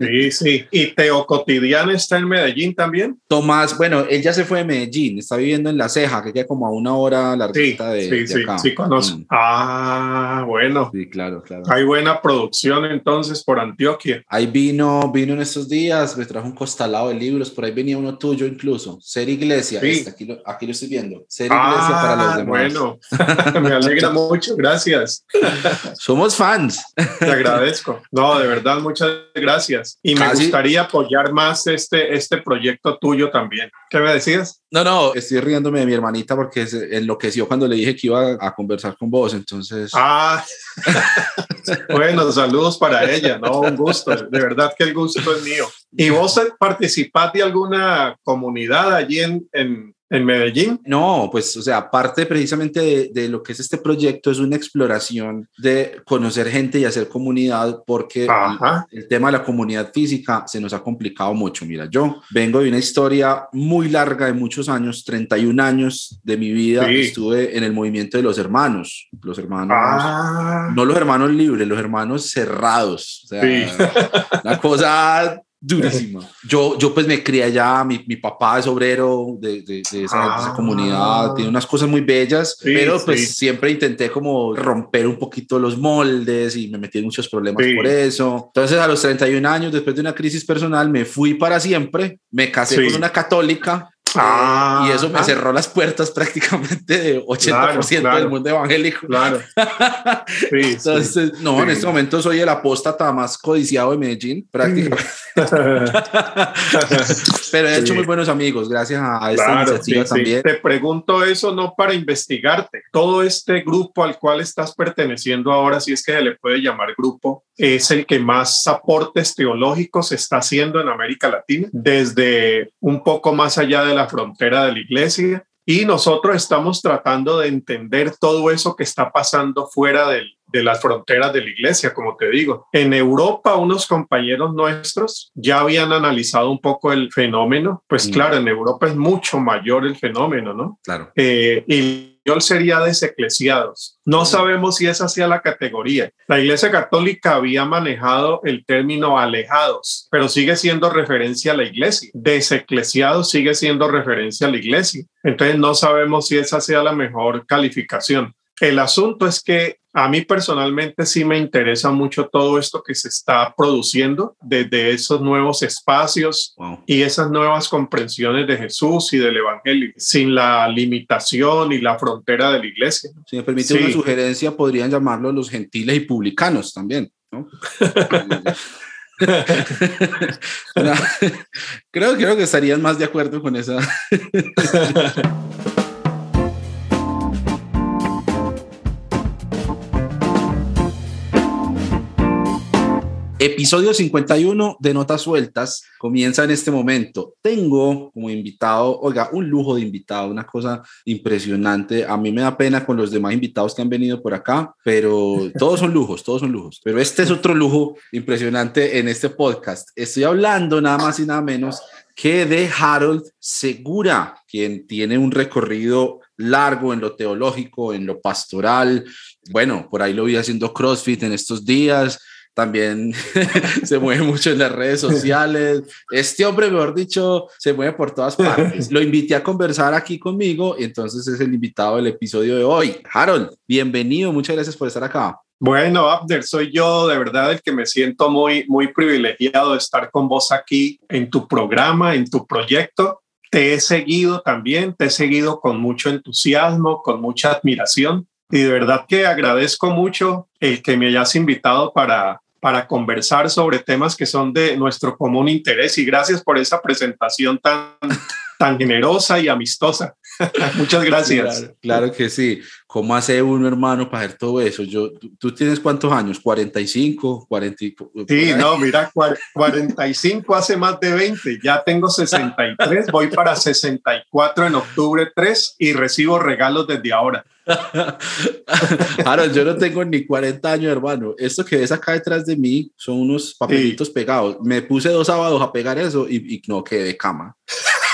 Sí, sí. ¿Y Teo Cotidiano está en Medellín también? Tomás, bueno, él ya se fue de Medellín, está viviendo en La Ceja, que queda como a una hora la Sí, de, sí, de sí, acá. sí, conozco. Mm, Ah, bueno. Sí, claro, claro. Hay buena producción entonces por Antioquia. Ahí vino, vino en estos días, me trajo un costalado de libros, por ahí venía uno tuyo incluso, Ser Iglesia, Sí. este, aquí, lo, aquí lo estoy viendo, Ser Iglesia para los Ah, demás. bueno. Me alegra mucho, gracias. Somos fans. Te agradezco. No, de verdad, muchas gracias. Y me Casi- gustaría apoyar más este, este proyecto tuyo también. ¿Qué me decías? No, no, estoy riéndome de mi hermanita porque se enloqueció cuando le dije que iba a conversar con vos, entonces... Ah, bueno, saludos para ella, ¿no? Un gusto, de verdad que el gusto es mío. ¿Y vos participás de alguna comunidad allí en, en, en Medellín? No, pues, o sea, parte precisamente de, de, lo que es este proyecto es una exploración de conocer gente y hacer comunidad, porque el, el, tema de la comunidad física se nos ha complicado mucho. Mira, yo vengo de una historia muy larga de muchos años, 31 años de mi vida, Sí. estuve en el movimiento de los hermanos, los hermanos, Ah, no los hermanos libres, los hermanos cerrados, o sea, Sí. una cosa durísima. Yo, yo pues me crié allá, mi, mi papá es obrero de, de, de esa, de esa Ah. comunidad, tiene unas cosas muy bellas, Sí, pero pues sí. siempre intenté como romper un poquito los moldes y me metí en muchos problemas Sí. por eso. Entonces a los 31 años, después de una crisis personal, me fui para siempre, me casé con una católica. Ah. y eso me cerró las puertas prácticamente de 80% claro. del mundo evangélico. claro. Sí, sí. Entonces, no, en Sí. este momento soy el apóstata más codiciado de Medellín, prácticamente. Pero he hecho Sí. muy buenos amigos gracias a esta Claro, iniciativa sí, sí. también. Te pregunto eso no para investigarte. Todo este grupo al cual estás perteneciendo ahora, si es que se le puede llamar grupo, es el que más aportes teológicos está haciendo en América Latina, desde un poco más allá de la frontera de la iglesia. Y nosotros estamos tratando de entender todo eso que está pasando fuera del, de las fronteras de la iglesia, como te digo. En Europa, unos compañeros nuestros ya habían analizado un poco el fenómeno. Pues Mm. claro, en Europa es mucho mayor el fenómeno, ¿no? Claro. Eh, y yo sería deseclesiados. No sabemos si esa sea la categoría. La Iglesia Católica había manejado el término alejados, pero sigue siendo referencia a la Iglesia. Deseclesiados sigue siendo referencia a la Iglesia. Entonces no sabemos si esa sea la mejor calificación. El asunto es que a mí personalmente sí me interesa mucho todo esto que se está produciendo desde esos nuevos espacios Wow. y esas nuevas comprensiones de Jesús y del Evangelio, sin la limitación y la frontera de la iglesia. Si me permite Sí. una sugerencia, podrían llamarlo los gentiles y publicanos también. ¿no? Creo, creo que estarían más de acuerdo con esa. Episodio 51 de Notas Sueltas comienza en este momento. Tengo como invitado, oiga, un lujo de invitado, una cosa impresionante. A mí me da pena con los demás invitados que han venido por acá, pero todos son lujos, todos son lujos. Pero este es otro lujo impresionante en este podcast. Estoy hablando nada más y nada menos que de Harold Segura, quien tiene un recorrido largo en lo teológico, en lo pastoral. Bueno, por ahí lo vi haciendo CrossFit en estos días también se mueve mucho en las redes sociales. Este hombre, mejor dicho, se mueve por todas partes. Lo invité a conversar aquí conmigo y entonces es el invitado del episodio de hoy. Harold, bienvenido, muchas gracias por estar acá. Bueno, Abder, soy yo de verdad el que me siento muy, muy privilegiado de estar con vos aquí en tu programa, en tu proyecto. Te he seguido también, te he seguido con mucho entusiasmo, con mucha admiración y de verdad que agradezco mucho el que me hayas invitado para, para conversar sobre temas que son de nuestro común interés y gracias por esa presentación tan, tan generosa y amistosa. Muchas gracias. Claro, claro, que sí. ¿Cómo hace uno, hermano, para hacer todo eso? Yo, ¿tú, tú tienes cuántos años? ¿45? 40, sí, no, mira, 45 hace más de 20. Ya tengo 63, voy para 64 en octubre 3 y recibo regalos desde ahora. Harold, yo no tengo ni 40 años, hermano. Esto que ves acá detrás de mí son unos papelitos sí. pegados. Me puse dos sábados a pegar eso y, y no quedé de cama.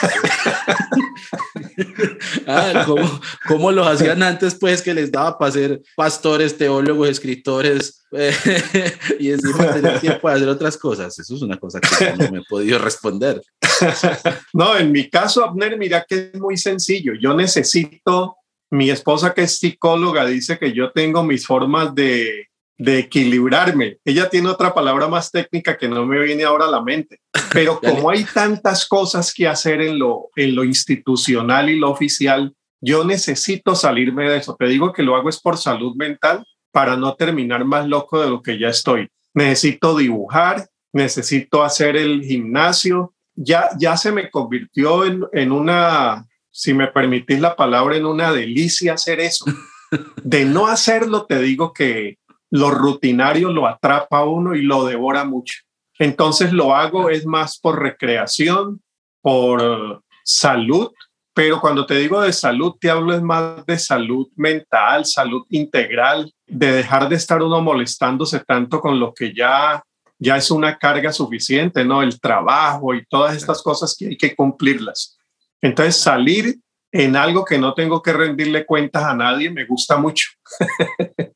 ah, ¿cómo, ¿cómo, los hacían antes, pues, que les daba para ser pastores, teólogos, escritores y encima tener tiempo de hacer otras cosas? Eso es una cosa que no me he podido responder. no, en mi caso, Abner, mira que es muy sencillo. Yo necesito, mi esposa que es psicóloga dice que yo tengo mis formas de de equilibrarme. Ella tiene otra palabra más técnica que no me viene ahora a la mente, pero como hay tantas cosas que hacer en lo, en lo institucional y lo oficial, yo necesito salirme de eso. Te digo que lo hago es por salud mental para no terminar más loco de lo que ya estoy. Necesito dibujar, necesito hacer el gimnasio. Ya, ya se me convirtió en, en una, si me permitís la palabra, en una delicia hacer eso. De no hacerlo, te digo que, lo rutinario lo atrapa a uno y lo devora mucho. Entonces lo hago es más por recreación, por salud, pero cuando te digo de salud, te hablo es más de salud mental, salud integral, de dejar de estar uno molestándose tanto con lo que ya ya es una carga suficiente, ¿no? El trabajo y todas estas cosas que hay que cumplirlas. Entonces, salir en algo que no tengo que rendirle cuentas a nadie, me gusta mucho.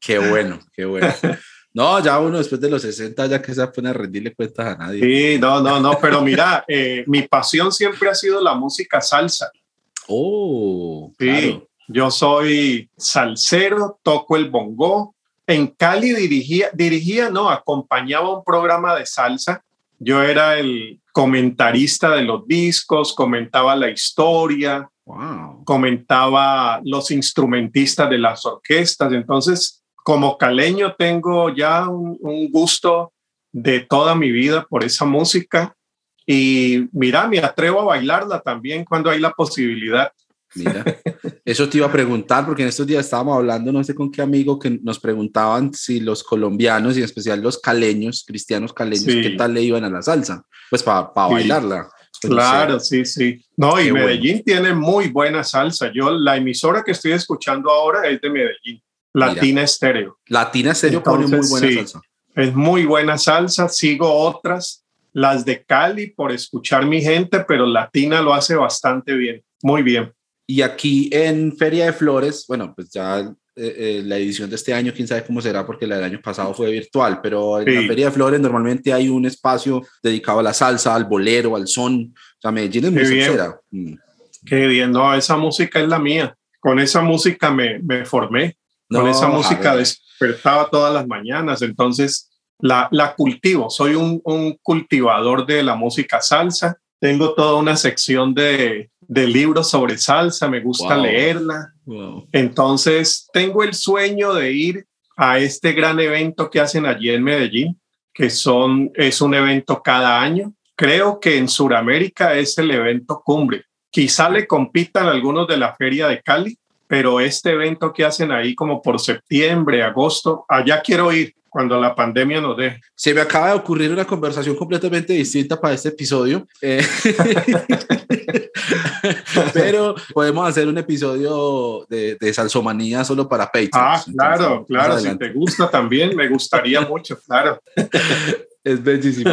Qué bueno, qué bueno. No, ya uno después de los 60 ya que se pone a rendirle cuentas a nadie. Sí, no, no, no, pero mira, eh, mi pasión siempre ha sido la música salsa. Oh, sí, yo soy salsero, toco el bongo. En Cali dirigía, dirigía, no, acompañaba un programa de salsa. Yo era el comentarista de los discos, comentaba la historia, Comentaba los instrumentistas de las orquestas. Entonces, como caleño tengo ya un, gusto de toda mi vida por esa música y mira, me atrevo a bailarla también cuando hay la posibilidad. Mira, eso te iba a preguntar porque en estos días estábamos hablando, no sé con qué amigo, que nos preguntaban si los colombianos y en especial los caleños, cristianos caleños, qué tal le iban a la salsa, pues para bailarla. Claro, sí, sí. No, y Medellín tiene muy buena salsa. Yo, la emisora que estoy escuchando ahora es de Medellín, Latina Estéreo. Latina Estéreo pone muy buena salsa. Es muy buena salsa. Sigo otras, las de Cali, por escuchar mi gente, pero Latina lo hace bastante bien, muy bien. Y aquí en Feria de Flores, bueno, pues ya eh, eh, la edición de este año, quién sabe cómo será, porque la del año pasado fue virtual, pero en la Feria de Flores normalmente hay un espacio dedicado a la salsa, al bolero, al son. O sea, Medellín es muy sincera. Mm. Qué bien, no, esa música es la mía. Con esa música me, me formé. Con esa música despertaba todas las mañanas. Entonces, la, la cultivo. Soy un, un cultivador de la música salsa. Tengo toda una sección de, de libros sobre salsa, me gusta leerla. Entonces, tengo el sueño de ir a este gran evento que hacen allí en Medellín, que son, es un evento cada año. Creo que en Sudamérica es el evento cumbre. Quizá le compitan algunos de la Feria de Cali, pero este evento que hacen ahí como por septiembre, agosto, allá quiero ir cuando la pandemia nos deje. Se me acaba de ocurrir una conversación completamente distinta para este episodio, eh, pero podemos hacer un episodio de, de salsomanía solo para Patreon. Ah, claro, claro, si te gusta también, me gustaría mucho, claro. Es bellísimo.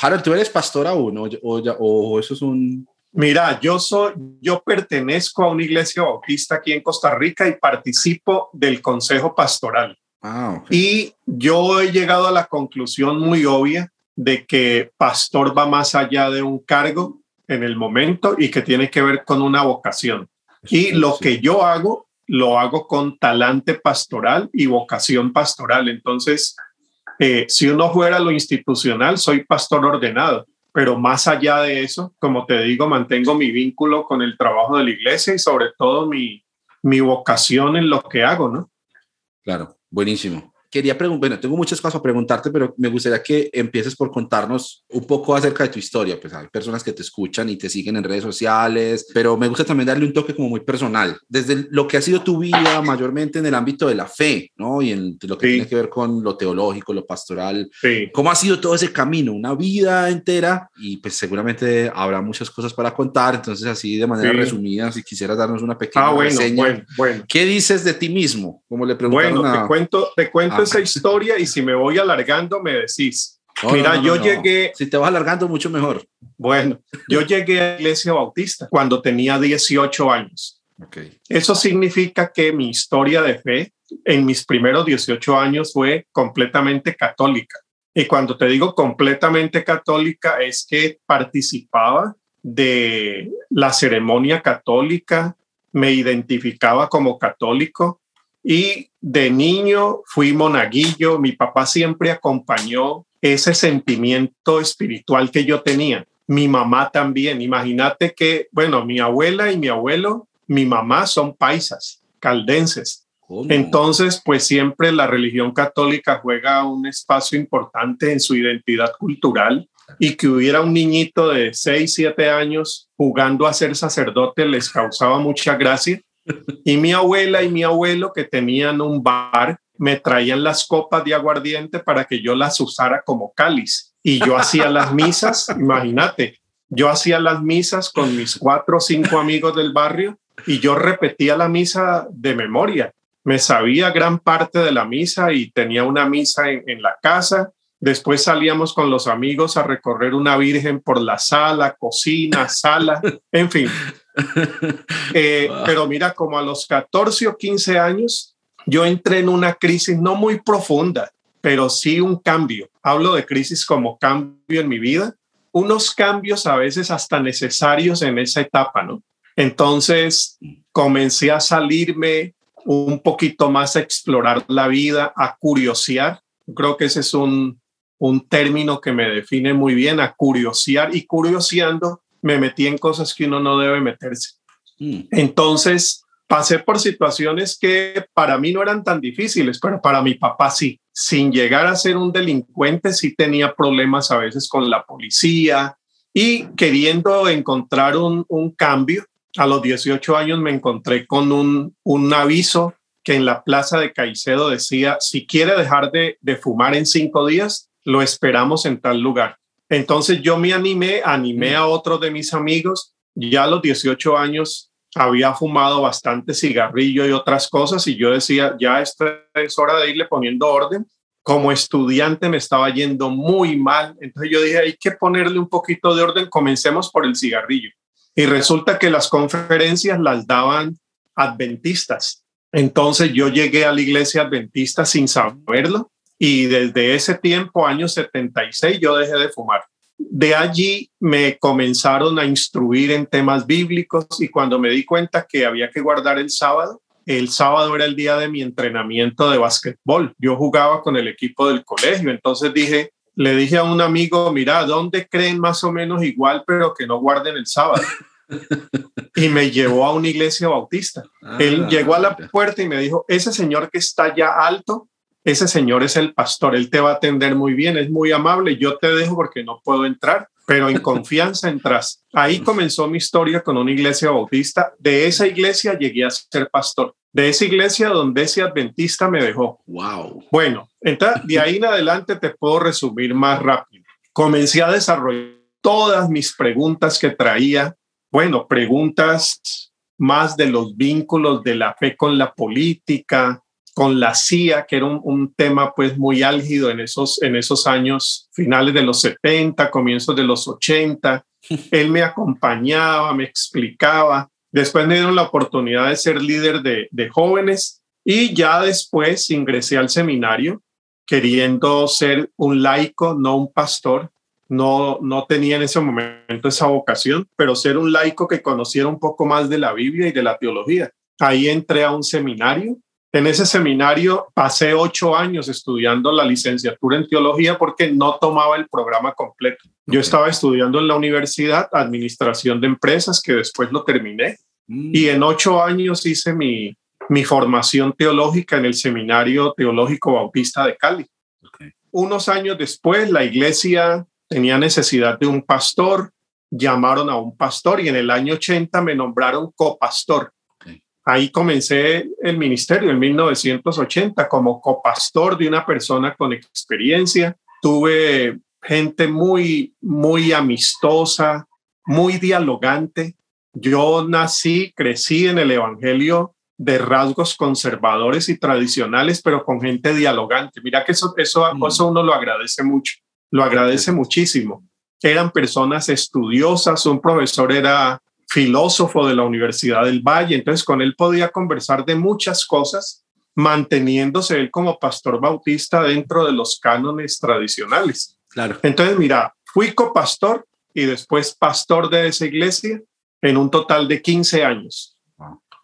Harold, ¿tú eres pastor aún o, o, o eso es un, Mira, yo soy, yo pertenezco a una iglesia bautista aquí en Costa Rica y participo del consejo pastoral. Ah, y yo he llegado a la conclusión muy obvia de que pastor va más allá de un cargo en el momento y que tiene que ver con una vocación. Y lo que yo hago, lo hago con talante pastoral y vocación pastoral. Entonces, eh, si uno fuera lo institucional, soy pastor ordenado, pero más allá de eso, como te digo, mantengo mi vínculo con el trabajo de la iglesia y sobre todo mi, mi vocación en lo que hago, ¿no? Claro. Buenísimo. Quería preguntar, bueno, tengo muchas cosas a preguntarte, pero me gustaría que empieces por contarnos un poco acerca de tu historia. Pues hay personas que te escuchan y te siguen en redes sociales, pero me gusta también darle un toque como muy personal, desde lo que ha sido tu vida mayormente en el ámbito de la fe, ¿no? Y en lo que tiene que ver con lo teológico, lo pastoral. Sí. ¿Cómo ha sido todo ese camino? Una vida entera y pues seguramente habrá muchas cosas para contar, entonces así de manera resumida, si quisieras darnos una pequeña ah, reseña. Bueno, ¿Qué dices de ti mismo? Como le preguntaron bueno, te cuento, te cuento esa historia y si me voy alargando me decís. Mira, yo llegué. Si te vas alargando, mucho mejor. Bueno, yo llegué a la Iglesia Bautista cuando tenía 18 años. Okay. Eso significa que mi historia de fe en mis primeros 18 años fue completamente católica. Y cuando te digo completamente católica es que participaba de la ceremonia católica, me identificaba como católico y de niño fui monaguillo. Mi papá siempre acompañó ese sentimiento espiritual que yo tenía. Mi mamá también. Imagínate que, bueno, mi abuela y mi abuelo, mi mamá son paisas, caldenses. Entonces, pues siempre la religión católica juega un espacio importante en su identidad cultural y que hubiera un niñito de 6, 7 años jugando a ser sacerdote les causaba mucha gracia. Y mi abuela y mi abuelo que tenían un bar me traían las copas de aguardiente para que yo las usara como cáliz. Y yo hacía las misas, imagínate, yo hacía las misas con mis cuatro o cinco amigos del barrio y yo repetía la misa de memoria. Me sabía gran parte de la misa y tenía una misa en, en la casa Después salíamos con los amigos a recorrer una virgen por la sala, cocina, sala, en fin. Eh, pero mira, como a los 14 o 15 años, yo entré en una crisis no muy profunda, pero sí un cambio. Hablo de crisis como cambio en mi vida, unos cambios a veces hasta necesarios en esa etapa, ¿no? Entonces comencé a salirme un poquito más a explorar la vida, a curiosear. Creo que ese es un, un término que me define muy bien, a curiosear y curioseando me metí en cosas que uno no debe meterse. Mm. Entonces, pasé por situaciones que para mí no eran tan difíciles, pero para mi papá sí. Sin llegar a ser un delincuente, sí tenía problemas a veces con la policía y queriendo encontrar un, cambio. A los 18 años me encontré con un, un aviso que en la plaza de Caicedo decía, si quiere dejar de, de fumar en cinco días, lo esperamos en tal lugar. Entonces yo me animé, animé a otros de mis amigos, ya a los 18 años había fumado bastante cigarrillo y otras cosas y yo decía, ya es hora de irle poniendo orden. Como estudiante me estaba yendo muy mal, entonces yo dije, hay que ponerle un poquito de orden, comencemos por el cigarrillo. Y resulta que las conferencias las daban adventistas. Entonces yo llegué a la iglesia adventista sin saberlo y desde ese tiempo, año 76, yo dejé de fumar. De allí me comenzaron a instruir en temas bíblicos y cuando me di cuenta que había que guardar el sábado, el sábado era el día de mi entrenamiento de básquetbol. Yo jugaba con el equipo del colegio, entonces dije, le dije a un amigo, mira, ¿dónde creen más o menos igual, pero que no guarden el sábado? y me llevó a una iglesia bautista. Él ah, llegó a la puerta y me dijo, ese señor que está allá alto ese señor es el pastor, él te va a atender muy bien, es muy amable, yo te dejo porque no puedo entrar, pero en confianza entras. Ahí comenzó mi historia con una iglesia bautista. De esa iglesia llegué a ser pastor. De esa iglesia donde ese adventista me dejó. Wow. Bueno, entonces de ahí en adelante te puedo resumir más rápido. Comencé a desarrollar todas mis preguntas que traía. Bueno, preguntas más de los vínculos de la fe con la política, con la CIA, que era un, tema pues muy álgido en esos, en esos años finales de los 70, comienzos de los 80. Él me acompañaba, me explicaba. Después me dieron la oportunidad de ser líder de, de jóvenes y ya después ingresé al seminario queriendo ser un laico, no un pastor. No, no tenía en ese momento esa vocación, pero ser un laico que conociera un poco más de la Biblia y de la teología. Ahí entré a un seminario en ese seminario pasé ocho años estudiando la licenciatura en teología porque no tomaba el programa completo. Yo estaba estudiando en la universidad administración de empresas, que después lo terminé, mm. y en ocho años hice mi, mi formación teológica en el Seminario Teológico Bautista de Cali. Unos años después, la iglesia tenía necesidad de un pastor, llamaron a un pastor y en el año 80 me nombraron copastor Ahí comencé el ministerio en 1980 como copastor de una persona con experiencia. Tuve gente muy, muy amistosa, muy dialogante. Yo nací, crecí en el Evangelio de rasgos conservadores y tradicionales, pero con gente dialogante. Mira que eso, eso, mm. eso uno lo agradece mucho. lo agradece muchísimo. Eran personas estudiosas, un profesor era filósofo de la Universidad del Valle, entonces con él podía conversar de muchas cosas, manteniéndose él como pastor bautista dentro de los cánones tradicionales. Claro. Entonces, mira, fui copastor y después pastor de esa iglesia en un total de 15 años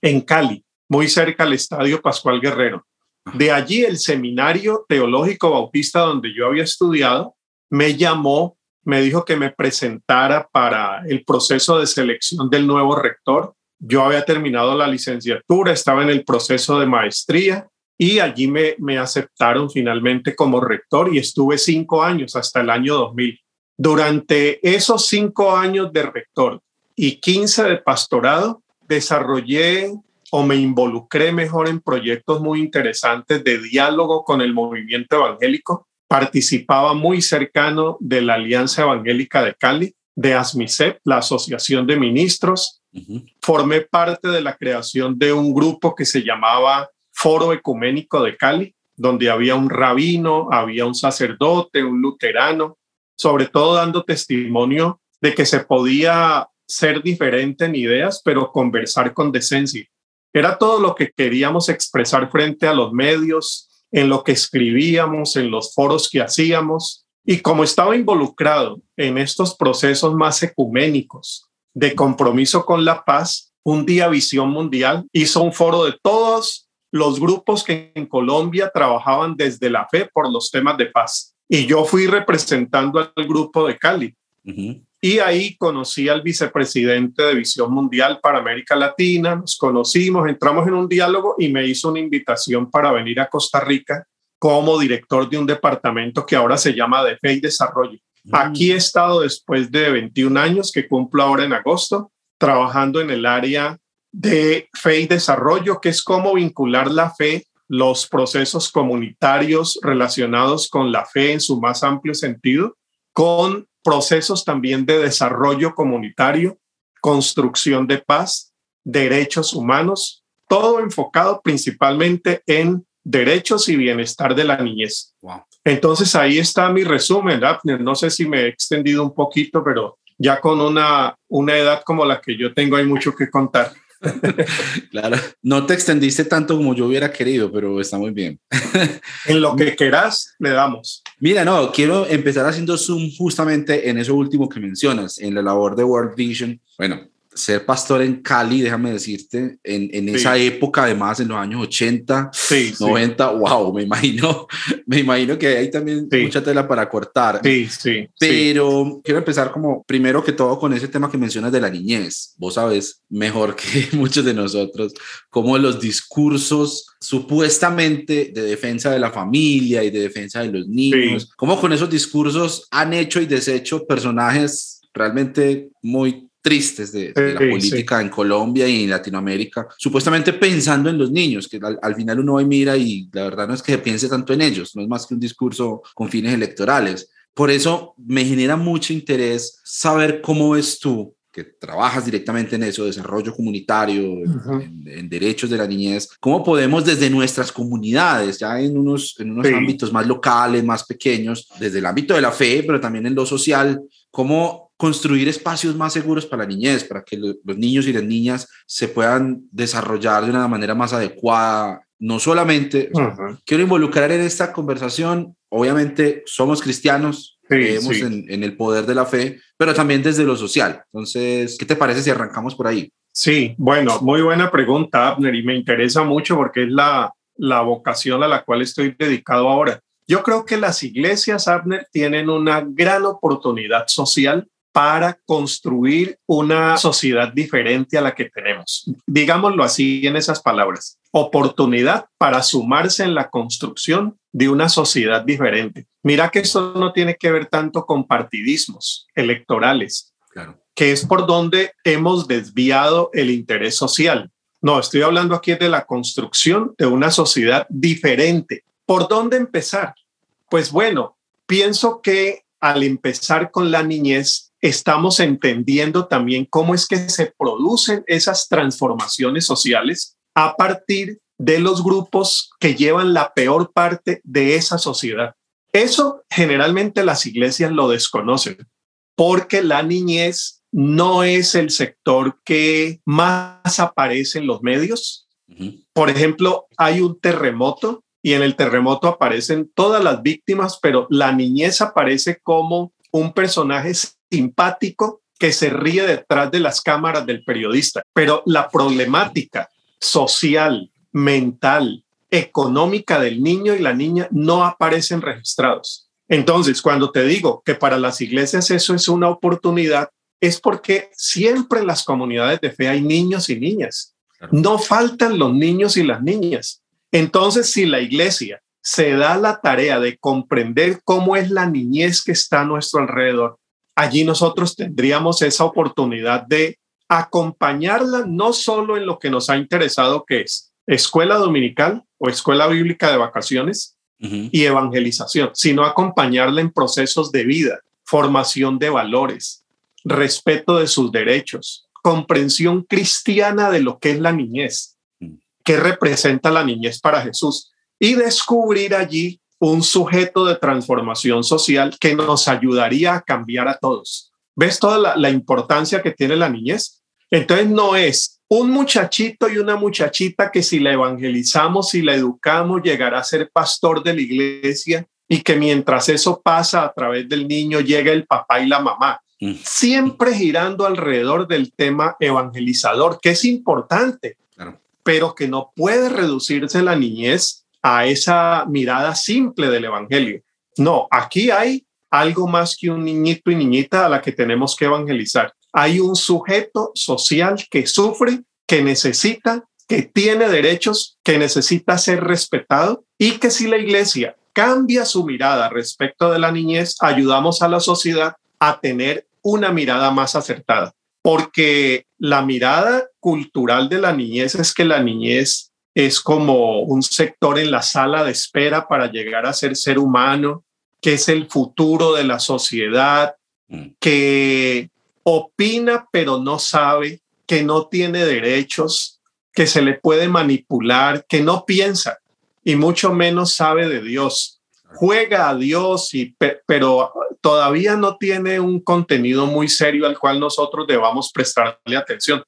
en Cali, muy cerca al Estadio Pascual Guerrero. De allí el seminario teológico bautista donde yo había estudiado me llamó, me dijo que me presentara para el proceso de selección del nuevo rector. Yo había terminado la licenciatura, estaba en el proceso de maestría y allí me, aceptaron finalmente como rector y estuve cinco años hasta el año 2000. Durante esos cinco años de rector y 15 de pastorado, desarrollé o me involucré mejor en proyectos muy interesantes de diálogo con el movimiento evangélico. Participaba muy cercano de la Alianza Evangélica de Cali, de ASMICEP, la Asociación de Ministros. Formé parte de la creación de un grupo que se llamaba Foro Ecuménico de Cali, donde había un rabino, había un sacerdote, un luterano, sobre todo dando testimonio de que se podía ser diferente en ideas, pero conversar con decencia. Era todo lo que queríamos expresar frente a los medios, en lo que escribíamos, en los foros que hacíamos. Y como estaba involucrado en estos procesos más ecuménicos de compromiso con la paz, un día Visión Mundial hizo un foro de todos los grupos que en Colombia trabajaban desde la fe por los temas de paz y yo fui representando al grupo de Cali. Y ahí conocí al vicepresidente de Visión Mundial para América Latina, nos conocimos, entramos en un diálogo y me hizo una invitación para venir a Costa Rica como director de un departamento que ahora se llama de Fe y Desarrollo. Mm. Aquí he estado después de 21 años, que cumplo ahora en agosto, trabajando en el área de fe y desarrollo, que es cómo vincular la fe los procesos comunitarios relacionados con la fe en su más amplio sentido, con procesos también de desarrollo comunitario, construcción de paz, derechos humanos, todo enfocado principalmente en derechos y bienestar de la niñez. Entonces ahí está mi resumen, Abner. No sé si me he extendido un poquito, pero ya con una, una edad como la que yo tengo hay mucho que contar. claro, no te extendiste tanto como yo hubiera querido, pero está muy bien. en lo que quieras, le damos. Mira, no, quiero empezar haciendo zoom justamente en eso último que mencionas, en la labor de World Vision. Bueno, ser pastor en Cali, déjame decirte, en, en esa época, además, en los años 80, 90, wow, me imagino, me imagino que hay también mucha tela para cortar. Sí, sí. Pero quiero empezar como, primero que todo, con ese tema que mencionas de la niñez. Vos sabes mejor que muchos de nosotros cómo los discursos supuestamente de defensa de la familia y de defensa de los niños, cómo con esos discursos han hecho y deshecho personajes realmente muy tristes de, la política en Colombia y en Latinoamérica, supuestamente pensando en los niños, que al, final uno va y mira y la verdad no es que piense tanto en ellos, no es más que un discurso con fines electorales. Por eso me genera mucho interés saber cómo ves tú que trabajas directamente en eso, desarrollo comunitario, en, derechos de la niñez, cómo podemos desde nuestras comunidades, ya en unos, en unos ámbitos más locales, más pequeños, desde el ámbito de la fe, pero también en lo social, cómo construir espacios más seguros para la niñez, para que los niños y las niñas se puedan desarrollar de una manera más adecuada. No solamente, quiero involucrar en esta conversación, obviamente somos cristianos, creemos En, en, el poder de la fe, pero también desde lo social. Entonces, ¿qué te parece si arrancamos por ahí? Sí, bueno, muy buena pregunta, Abner, y me interesa mucho porque es la, la vocación a la cual estoy dedicado ahora. Yo creo que las iglesias, Abner, tienen una gran oportunidad social para construir una sociedad diferente a la que tenemos. Digámoslo así en esas palabras. Oportunidad para sumarse en la construcción de una sociedad diferente. Mira que esto no tiene que ver tanto con partidismos electorales, que es por donde hemos desviado el interés social. No, estoy hablando aquí de la construcción de una sociedad diferente. ¿Por dónde empezar? Pues bueno, pienso que al empezar con la niñez estamos entendiendo también cómo es que se producen esas transformaciones sociales a partir de los grupos que llevan la peor parte de esa sociedad. Eso generalmente las iglesias lo desconocen porque la niñez no es el sector que más aparece en los medios. Por ejemplo, hay un terremoto y en el terremoto aparecen todas las víctimas, pero la niñez aparece como un personaje simpático que se ríe detrás de las cámaras del periodista. Pero la problemática social, mental, económica del niño y la niña no aparecen registrados. Entonces, cuando te digo que para las iglesias eso es una oportunidad, es porque siempre en las comunidades de fe hay niños y niñas. No faltan los niños y las niñas. Entonces, si la iglesia se da la tarea de comprender cómo es la niñez que está a nuestro alrededor, allí nosotros tendríamos esa oportunidad de acompañarla no solo en lo que nos ha interesado, que es escuela dominical o escuela bíblica de vacaciones y evangelización, sino acompañarla en procesos de vida, formación de valores, respeto de sus derechos, comprensión cristiana de lo que es la niñez, mm. qué representa la niñez para Jesús y descubrir allí un sujeto de transformación social que nos ayudaría a cambiar a todos. ¿Ves toda la, la importancia que tiene la niñez? Entonces no es un muchachito y una muchachita que si la evangelizamos y la educamos llegará a ser pastor de la iglesia y que mientras eso pasa a través del niño llega el papá y la mamá. Mm. Siempre girando alrededor del tema evangelizador, que es importante, pero que no puede reducirse la niñez a esa mirada simple del evangelio. No, aquí hay algo más que un niñito y niñita a la que tenemos que evangelizar hay un sujeto social que sufre, que necesita, que tiene derechos, que necesita ser respetado y que si la iglesia cambia su mirada respecto de la niñez, ayudamos a la sociedad a tener una mirada más acertada. Porque la mirada cultural de la niñez es que la niñez es como un sector en la sala de espera para llegar a ser ser humano, que es el futuro de la sociedad, mm. que opina pero no sabe, que no tiene derechos, que se le puede manipular, que no piensa y mucho menos sabe de Dios. Juega a Dios, y, pero todavía no tiene un contenido muy serio al cual nosotros debamos prestarle atención.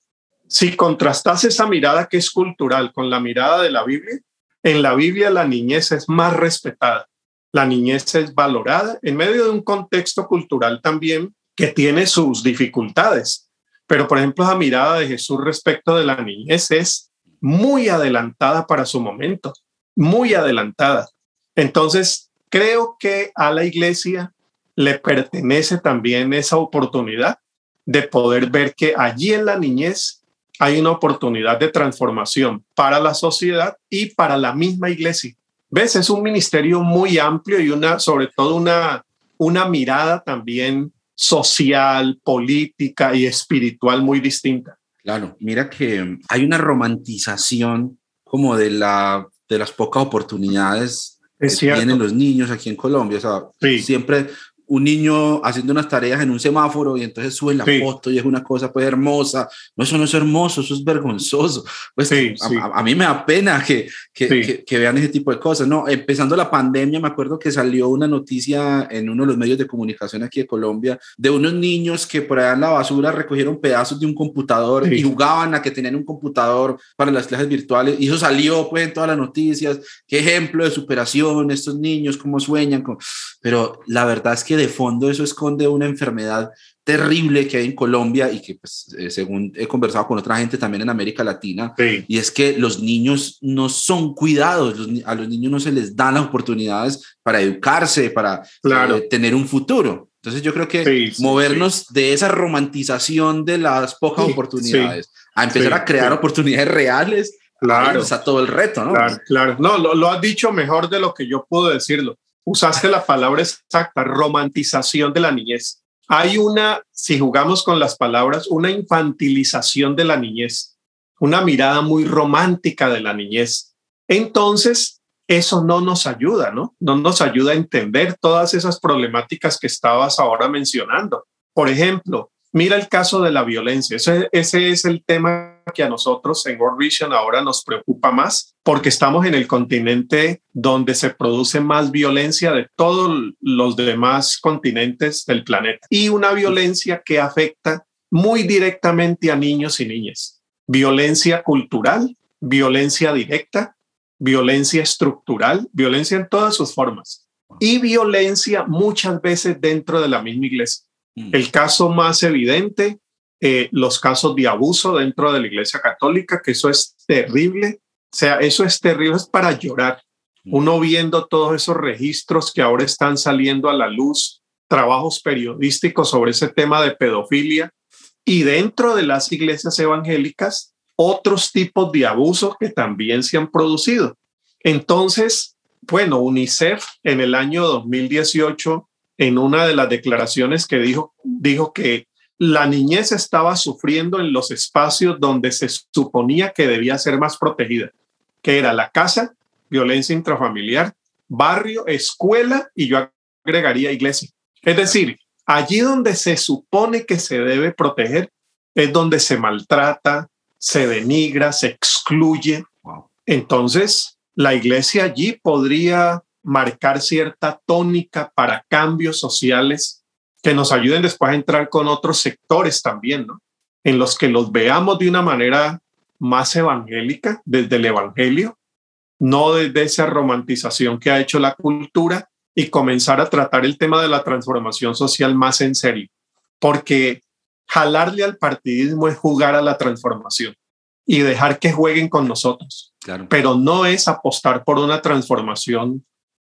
Si contrastas esa mirada que es cultural con la mirada de la Biblia, en la Biblia la niñez es más respetada, la niñez es valorada en medio de un contexto cultural también que tiene sus dificultades. Pero, por ejemplo, la mirada de Jesús respecto de la niñez es muy adelantada para su momento, muy adelantada. Entonces, creo que a la iglesia le pertenece también esa oportunidad de poder ver que allí en la niñez hay una oportunidad de transformación para la sociedad y para la misma iglesia. ¿Ves? Es un ministerio muy amplio y una, sobre todo una, una mirada también social, política y espiritual muy distinta. Claro, mira que hay una romantización como de, la, de las pocas oportunidades que tienen los niños aquí en Colombia. O sea, siempre un niño haciendo unas tareas en un semáforo y entonces suben la foto y es una cosa pues hermosa. No, eso no es hermoso, eso es vergonzoso. Pues a, mí me da pena que, que, que, vean ese tipo de cosas. No, empezando la pandemia, me acuerdo que salió una noticia en uno de los medios de comunicación aquí de Colombia de unos niños que por allá en la basura recogieron pedazos de un computador y jugaban a que tenían un computador para las clases virtuales y eso salió pues en todas las noticias. Qué ejemplo de superación, estos niños, cómo sueñan. Con... Pero la verdad es que de fondo eso esconde una enfermedad terrible que hay en Colombia y que, pues, eh, según he conversado con otra gente también en América Latina, y es que los niños no son cuidados, a los niños no se les dan las oportunidades para educarse, para eh, tener un futuro. Entonces yo creo que movernos de esa romantización de las pocas oportunidades a empezar a crear oportunidades reales, claro. está todo el reto, ¿no? Claro, claro. No, lo, lo has dicho mejor de lo que yo puedo decirlo usaste la palabra exacta, romantización de la niñez. Hay una, si jugamos con las palabras, una infantilización de la niñez, una mirada muy romántica de la niñez. Entonces, eso no nos ayuda, ¿no? No nos ayuda a entender todas esas problemáticas que estabas ahora mencionando. Por ejemplo, mira el caso de la violencia. Ese, ese es el tema que a nosotros en World Vision ahora nos preocupa más porque estamos en el continente donde se produce más violencia de todos los demás continentes del planeta y una violencia que afecta muy directamente a niños y niñas. Violencia cultural, violencia directa, violencia estructural, violencia en todas sus formas y violencia muchas veces dentro de la misma iglesia. Mm. El caso más evidente, eh, los casos de abuso dentro de la iglesia católica, que eso es terrible. O sea, eso es terrible, es para llorar. Mm. Uno viendo todos esos registros que ahora están saliendo a la luz, trabajos periodísticos sobre ese tema de pedofilia y dentro de las iglesias evangélicas, otros tipos de abusos que también se han producido. Entonces, bueno, UNICEF en el año 2018 en una de las declaraciones que dijo, dijo que la niñez estaba sufriendo en los espacios donde se suponía que debía ser más protegida, que era la casa, violencia intrafamiliar, barrio, escuela y yo agregaría iglesia. Es decir, allí donde se supone que se debe proteger es donde se maltrata, se denigra, se excluye. Entonces, la iglesia allí podría marcar cierta tónica para cambios sociales que nos ayuden después a entrar con otros sectores también, ¿no? En los que los veamos de una manera más evangélica, desde el Evangelio, no desde esa romantización que ha hecho la cultura y comenzar a tratar el tema de la transformación social más en serio, porque jalarle al partidismo es jugar a la transformación y dejar que jueguen con nosotros, claro. pero no es apostar por una transformación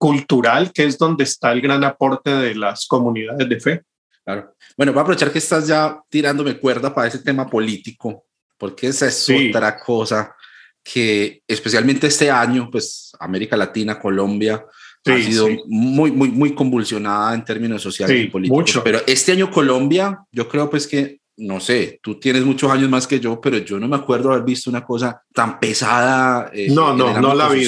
cultural, que es donde está el gran aporte de las comunidades de fe. Claro. Bueno, voy a aprovechar que estás ya tirándome cuerda para ese tema político, porque esa es otra cosa que especialmente este año, pues América Latina, Colombia, ha sido muy, muy, muy convulsionada en términos sociales y políticos. Mucho. Pero este año Colombia, yo creo pues que no sé, tú tienes muchos años más que yo, pero yo no me acuerdo haber visto una cosa tan pesada. Eh, no, no, no la vi.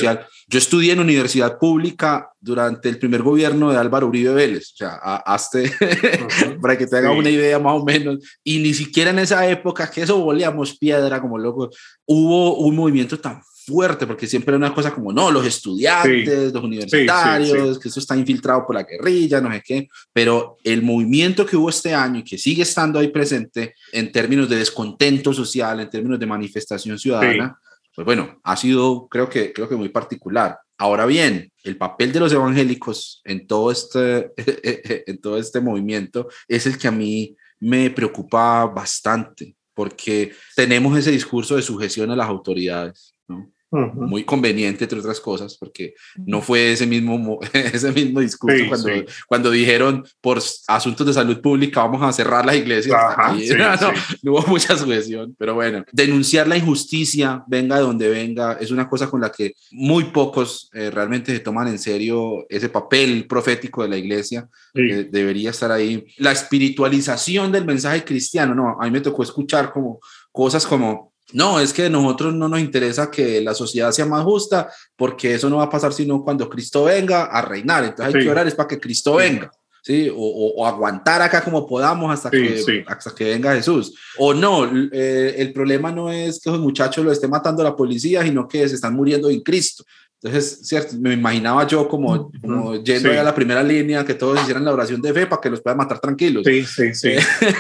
Yo estudié en universidad pública durante el primer gobierno de Álvaro Uribe Vélez, o sea, hasta para que te haga una idea más o menos, y ni siquiera en esa época, que eso volíamos piedra como locos, hubo un movimiento tan fuerte, porque siempre era una cosa como, no, los estudiantes, los universitarios, que eso está infiltrado por la guerrilla, no sé qué, pero el movimiento que hubo este año y que sigue estando ahí presente en términos de descontento social, en términos de manifestación ciudadana, pues bueno, ha sido, creo que, creo que muy particular. Ahora bien, el papel de los evangélicos en todo este, en todo este movimiento es el que a mí me preocupa bastante, porque tenemos ese discurso de sujeción a las autoridades. ¿no? Muy conveniente, entre otras cosas, porque no fue ese mismo, ese mismo discurso cuando, cuando dijeron por asuntos de salud pública vamos a cerrar las iglesias. no, hubo mucha sujeción, pero bueno, denunciar la injusticia, venga de donde venga, es una cosa con la que muy pocos eh, realmente se toman en serio ese papel profético de la iglesia, que debería estar ahí. La espiritualización del mensaje cristiano, no, a mí me tocó escuchar como cosas como no, es que a nosotros no nos interesa que la sociedad sea más justa, porque eso no va a pasar sino cuando Cristo venga a reinar. Entonces hay que orar es para que Cristo venga. ¿sí? O, aguantar acá como podamos hasta, que, hasta que venga Jesús. O no, eh, el problema no es que los muchachos lo esté matando la policía, sino que se están muriendo en Cristo. Entonces, cierto, me imaginaba yo como, como yendo a la primera línea, que todos hicieran la oración de fe para que los puedan matar tranquilos. Sí, sí, sí.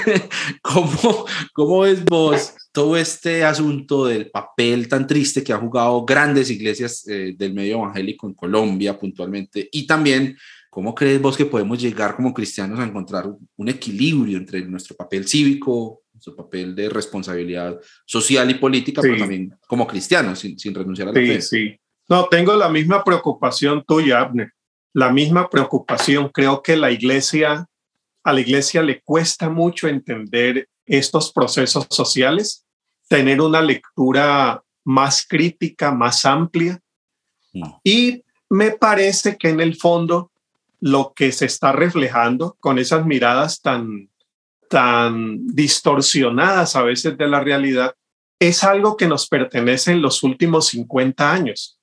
¿Cómo, ¿Cómo ves vos todo este asunto del papel tan triste que han jugado grandes iglesias eh, del medio evangélico en Colombia puntualmente? Y también, ¿cómo crees vos que podemos llegar como cristianos a encontrar un equilibrio entre nuestro papel cívico, nuestro papel de responsabilidad social y política, pero también como cristianos, sin, sin renunciar a la fe? Sí, sí. No, tengo la misma preocupación tuya, Abner. La misma preocupación. Creo que la iglesia, a la iglesia le cuesta mucho entender estos procesos sociales, tener una lectura más crítica, más amplia. Y me parece que en el fondo lo que se está reflejando con esas miradas tan, tan distorsionadas a veces de la realidad es algo que nos pertenece en los últimos 50 años.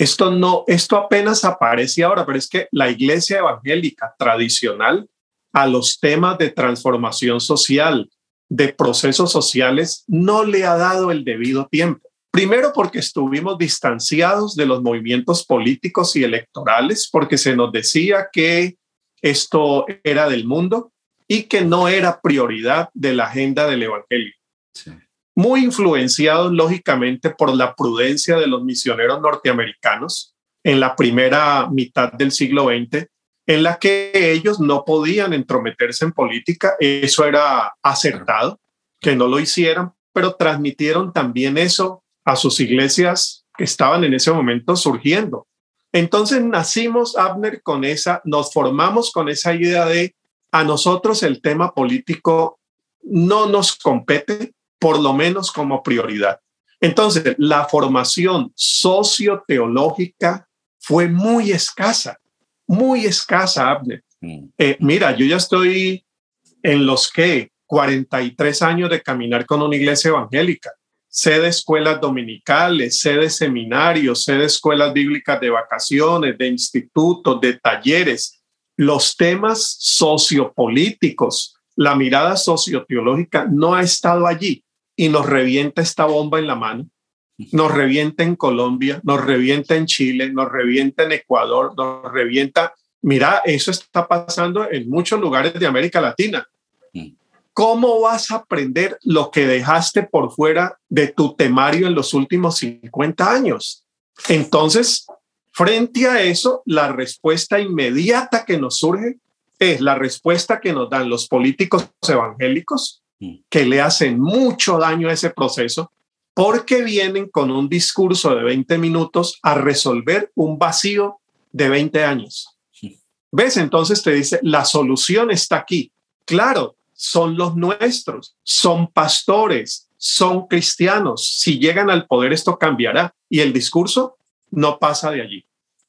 Esto no, esto apenas aparece ahora, pero es que la iglesia evangélica tradicional a los temas de transformación social, de procesos sociales no le ha dado el debido tiempo. Primero porque estuvimos distanciados de los movimientos políticos y electorales, porque se nos decía que esto era del mundo y que no era prioridad de la agenda del Evangelio. Muy influenciados, lógicamente, por la prudencia de los misioneros norteamericanos en la primera mitad del siglo XX, en la que ellos no podían entrometerse en política. Eso era acertado, que no lo hicieran, pero transmitieron también eso a sus iglesias que estaban en ese momento surgiendo. Entonces nacimos, Abner, con esa, nos formamos con esa idea de a nosotros el tema político no nos compete, por lo menos como prioridad. Entonces, la formación socioteológica fue muy escasa, muy escasa, Abner. Mm. Eh, mira, yo ya estoy en los que 43 años de caminar con una iglesia evangélica sé de escuelas dominicales, sé de seminarios, sé de escuelas bíblicas de vacaciones, de institutos, de talleres. Los temas sociopolíticos, la mirada socioteológica no ha estado allí y nos revienta esta bomba en la mano. Nos revienta en Colombia, nos revienta en Chile, nos revienta en Ecuador, nos revienta. Mira, eso está pasando en muchos lugares de América Latina. ¿Cómo vas a aprender lo que dejaste por fuera de tu temario en los últimos 50 años? Entonces, frente a eso, la respuesta inmediata que nos surge es la respuesta que nos dan los políticos evangélicos, mm. Que le hacen mucho daño a ese proceso, porque vienen con un discurso de 20 minutos a resolver un vacío de 20 años. ¿Ves? Entonces te dice, la solución está aquí. Claro, son los nuestros, son pastores, son cristianos. Si llegan al poder esto cambiará y el discurso no pasa de allí.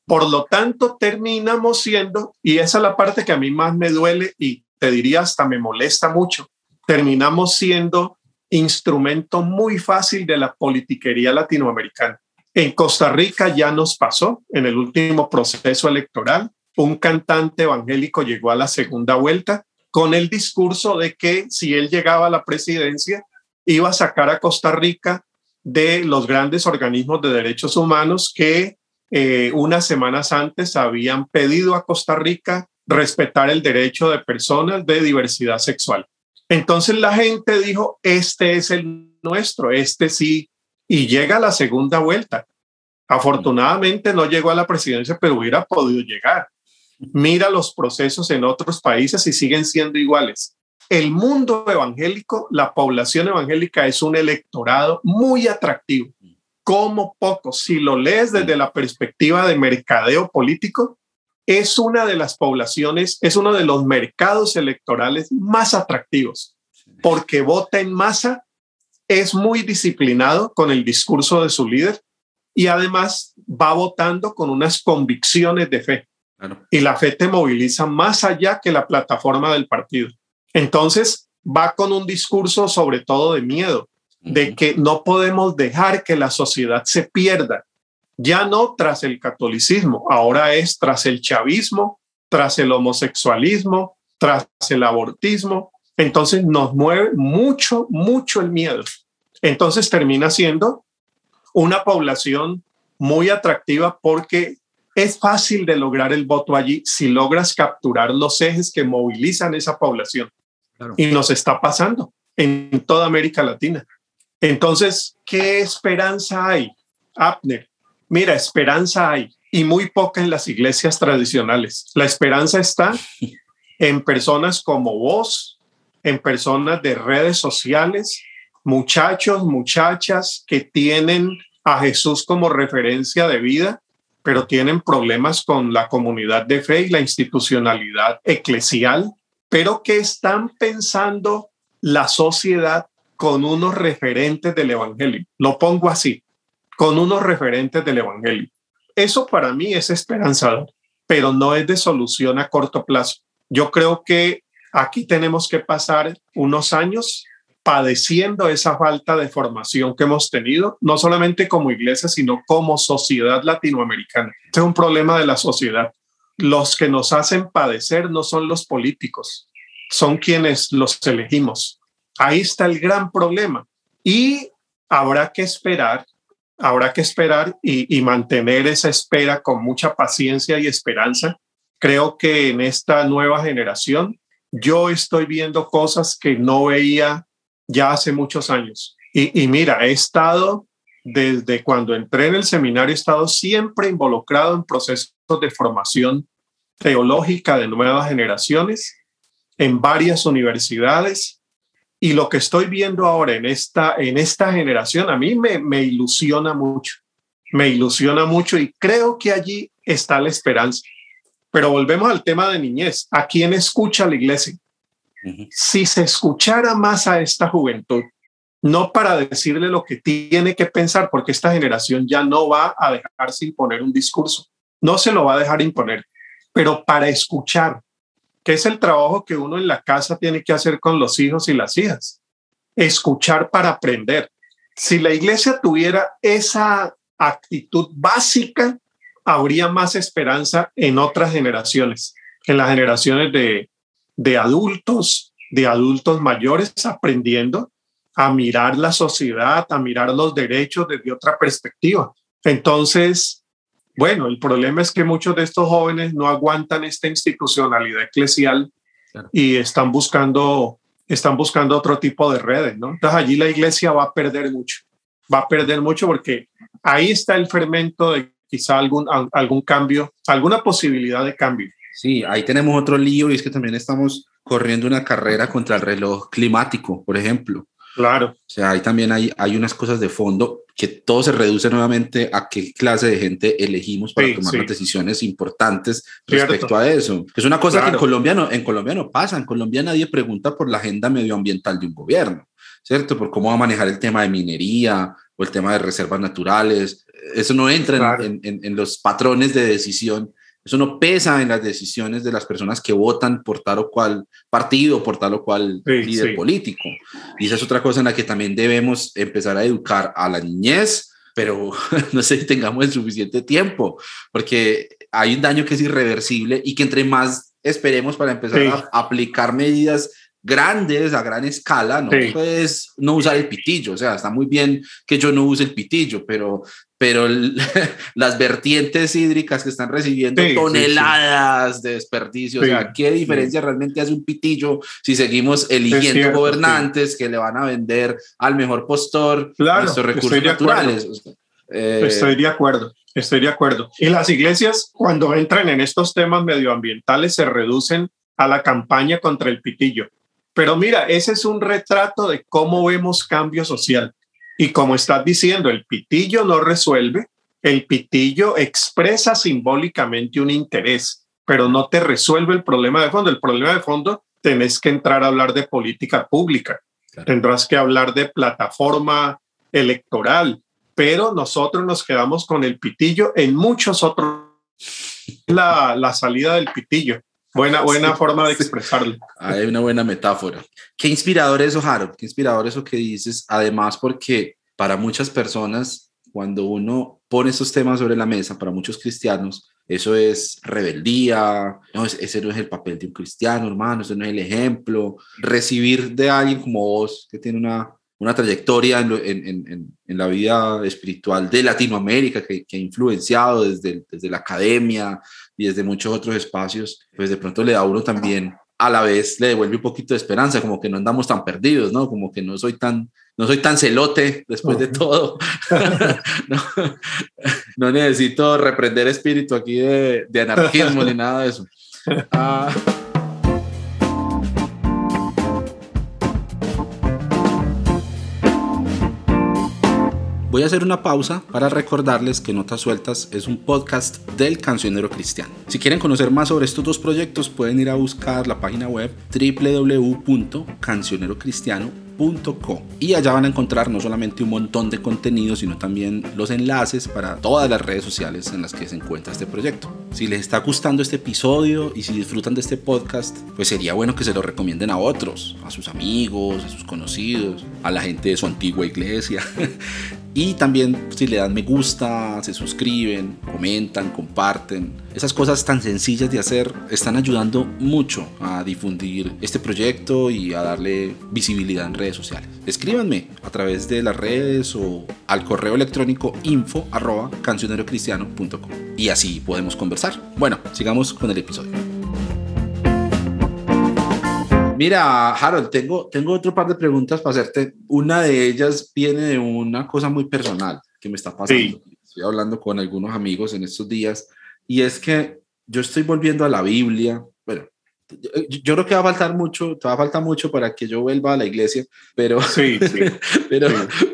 Por lo tanto, terminamos siendo, y esa es la parte que a mí más me duele y te diría hasta me molesta mucho, terminamos siendo instrumento muy fácil de la politiquería latinoamericana. En Costa Rica ya nos pasó en el último proceso electoral. Un cantante evangélico llegó a la segunda vuelta con el discurso de que si él llegaba a la presidencia, iba a sacar a Costa Rica de los grandes organismos de derechos humanos que eh, unas semanas antes habían pedido a Costa Rica respetar el derecho de personas de diversidad sexual. Entonces la gente dijo, este es el nuestro, este sí, y llega la segunda vuelta. Afortunadamente no llegó a la presidencia, pero hubiera podido llegar. Mira los procesos en otros países y siguen siendo iguales. El mundo evangélico, la población evangélica es un electorado muy atractivo, como poco. Si lo lees desde la perspectiva de mercadeo político, es una de las poblaciones, es uno de los mercados electorales más atractivos, porque vota en masa, es muy disciplinado con el discurso de su líder y además va votando con unas convicciones de fe. Y la fe te moviliza más allá que la plataforma del partido. Entonces, va con un discurso sobre todo de miedo, de que no podemos dejar que la sociedad se pierda. Ya no tras el catolicismo, ahora es tras el chavismo, tras el homosexualismo, tras el abortismo. Entonces nos mueve mucho, mucho el miedo. Entonces termina siendo una población muy atractiva porque es fácil de lograr el voto allí si logras capturar los ejes que movilizan esa población. Y nos está pasando en toda América Latina. Entonces, ¿qué esperanza hay? Abner, mira, esperanza hay y muy poca en las iglesias tradicionales. La esperanza está en personas como vos, en personas de redes sociales, muchachos, muchachas que tienen a Jesús como referencia de vida pero tienen problemas con la comunidad de fe y la institucionalidad eclesial, pero que están pensando la sociedad con unos referentes del Evangelio. Lo pongo así, con unos referentes del Evangelio. Eso para mí es esperanzador, pero no es de solución a corto plazo. Yo creo que aquí tenemos que pasar unos años padeciendo esa falta de formación que hemos tenido, no solamente como iglesia, sino como sociedad latinoamericana. Este es un problema de la sociedad. Los que nos hacen padecer no son los políticos, son quienes los elegimos. Ahí está el gran problema. Y habrá que esperar, habrá que esperar y, mantener esa espera con mucha paciencia y esperanza. Creo que en esta nueva generación yo estoy viendo cosas que no veía ya hace muchos años. Y, y, mira, he estado desde cuando entré en el seminario, he estado siempre involucrado en procesos de formación teológica de nuevas generaciones en varias universidades y lo que estoy viendo ahora en esta, en esta generación a mí me, me ilusiona mucho, me ilusiona mucho y creo que allí está la esperanza. Pero volvemos al tema de niñez. ¿A quién escucha la iglesia? Si se escuchara más a esta juventud, no para decirle lo que tiene que pensar, porque esta generación ya no va a dejarse imponer un discurso, no se lo va a dejar imponer, pero para escuchar, que es el trabajo que uno en la casa tiene que hacer con los hijos y las hijas. Escuchar para aprender. Si la iglesia tuviera esa actitud básica, habría más esperanza en otras generaciones, en las generaciones de, de adultos, de adultos mayores, aprendiendo a mirar la sociedad, a mirar los derechos desde otra perspectiva. Entonces, bueno, el problema es que muchos de estos jóvenes no aguantan esta institucionalidad eclesial y están buscando, están buscando otro tipo de redes, ¿no? Entonces allí la iglesia va a perder mucho, va a perder mucho porque ahí está el fermento de quizá algún, algún cambio, alguna posibilidad de cambio. Sí, ahí tenemos otro lío y es que también estamos corriendo una carrera contra el reloj climático, por ejemplo. Claro. O sea, ahí también hay, hay unas cosas de fondo que todo se reduce nuevamente a qué clase de gente elegimos para tomar las decisiones importantes respecto a eso. Es una cosa que en Colombia, no, en Colombia no pasa. En Colombia nadie pregunta por la agenda medioambiental de un gobierno, ¿cierto? Por cómo va a manejar el tema de minería o el tema de reservas naturales. Eso no entra en, en, en los patrones de decisión eso no pesa en las decisiones de las personas que votan por tal o cual partido, por tal o cual líder político. Y esa es otra cosa en la que también debemos empezar a educar a la niñez, pero no sé si tengamos el suficiente tiempo, porque hay un daño que es irreversible y que entre más esperemos para empezar a aplicar medidas grandes a gran escala, no puedes no usar el pitillo, o sea, está muy bien que yo no use el pitillo, pero pero las vertientes hídricas que están recibiendo toneladas de desperdicio, o sea, ¿qué diferencia realmente hace un pitillo si seguimos eligiendo gobernantes que le van a vender al mejor postor nuestros recursos naturales? Eh, estoy de acuerdo, estoy de acuerdo. Y las iglesias, cuando entran en estos temas medioambientales, se reducen a la campaña contra el pitillo. Pero mira, ese es un retrato de cómo vemos cambio social y como estás diciendo, el pitillo no resuelve, el pitillo expresa simbólicamente un interés, pero no te resuelve el problema de fondo. El problema de fondo tenés que entrar a hablar de política pública, tendrás que hablar de plataforma electoral, pero nosotros nos quedamos con el pitillo en muchos otros. La, la salida del pitillo. Buena, buena forma de expresarlo. Hay una buena metáfora. Qué inspirador eso, Harold. Qué inspirador eso que dices. Además, porque para muchas personas, cuando uno pone estos temas sobre la mesa, para muchos cristianos, eso es rebeldía, no, ese no es el papel de un cristiano, hermano, ese no es el ejemplo. Recibir de alguien como vos, que tiene una, una trayectoria en, en, en, la vida espiritual de Latinoamérica, que, que, ha influenciado desde, desde la academia, y desde muchos otros espacios, pues de pronto le da a uno también a la vez le devuelve un poquito de esperanza, como que no andamos tan perdidos, ¿no? Como que no soy tan, no soy tan celote después de todo. no, necesito reprender espíritu aquí de, de anarquismo ni nada de eso. Ah. Voy a hacer una pausa para recordarles que Notas Sueltas es un podcast del cancionero cristiano. Si quieren conocer más sobre estos dos proyectos pueden ir a buscar la página web www.cancionerocristiano.com y allá van a encontrar no solamente un montón de contenido sino también los enlaces para todas las redes sociales en las que se encuentra este proyecto. Si les está gustando este episodio y si disfrutan de este podcast, pues sería bueno que se lo recomienden a otros, a sus amigos, a sus conocidos, a la gente de su antigua iglesia. Y también si le dan me gusta, se suscriben, comentan, comparten. Esas cosas tan sencillas de hacer están ayudando mucho a difundir este proyecto y a darle visibilidad en redes sociales. Escríbanme a través de las redes o al correo electrónico info y así podemos conversar. Bueno, sigamos con el episodio. Mira, Harold, tengo, tengo otro par de preguntas para hacerte. Una de ellas viene de una cosa muy personal que me está pasando. Estoy hablando con algunos amigos en estos días y es que yo estoy volviendo a la Biblia. Bueno, yo, creo que va a faltar mucho, te va a faltar mucho para que yo vuelva a la iglesia, pero, sí, pero,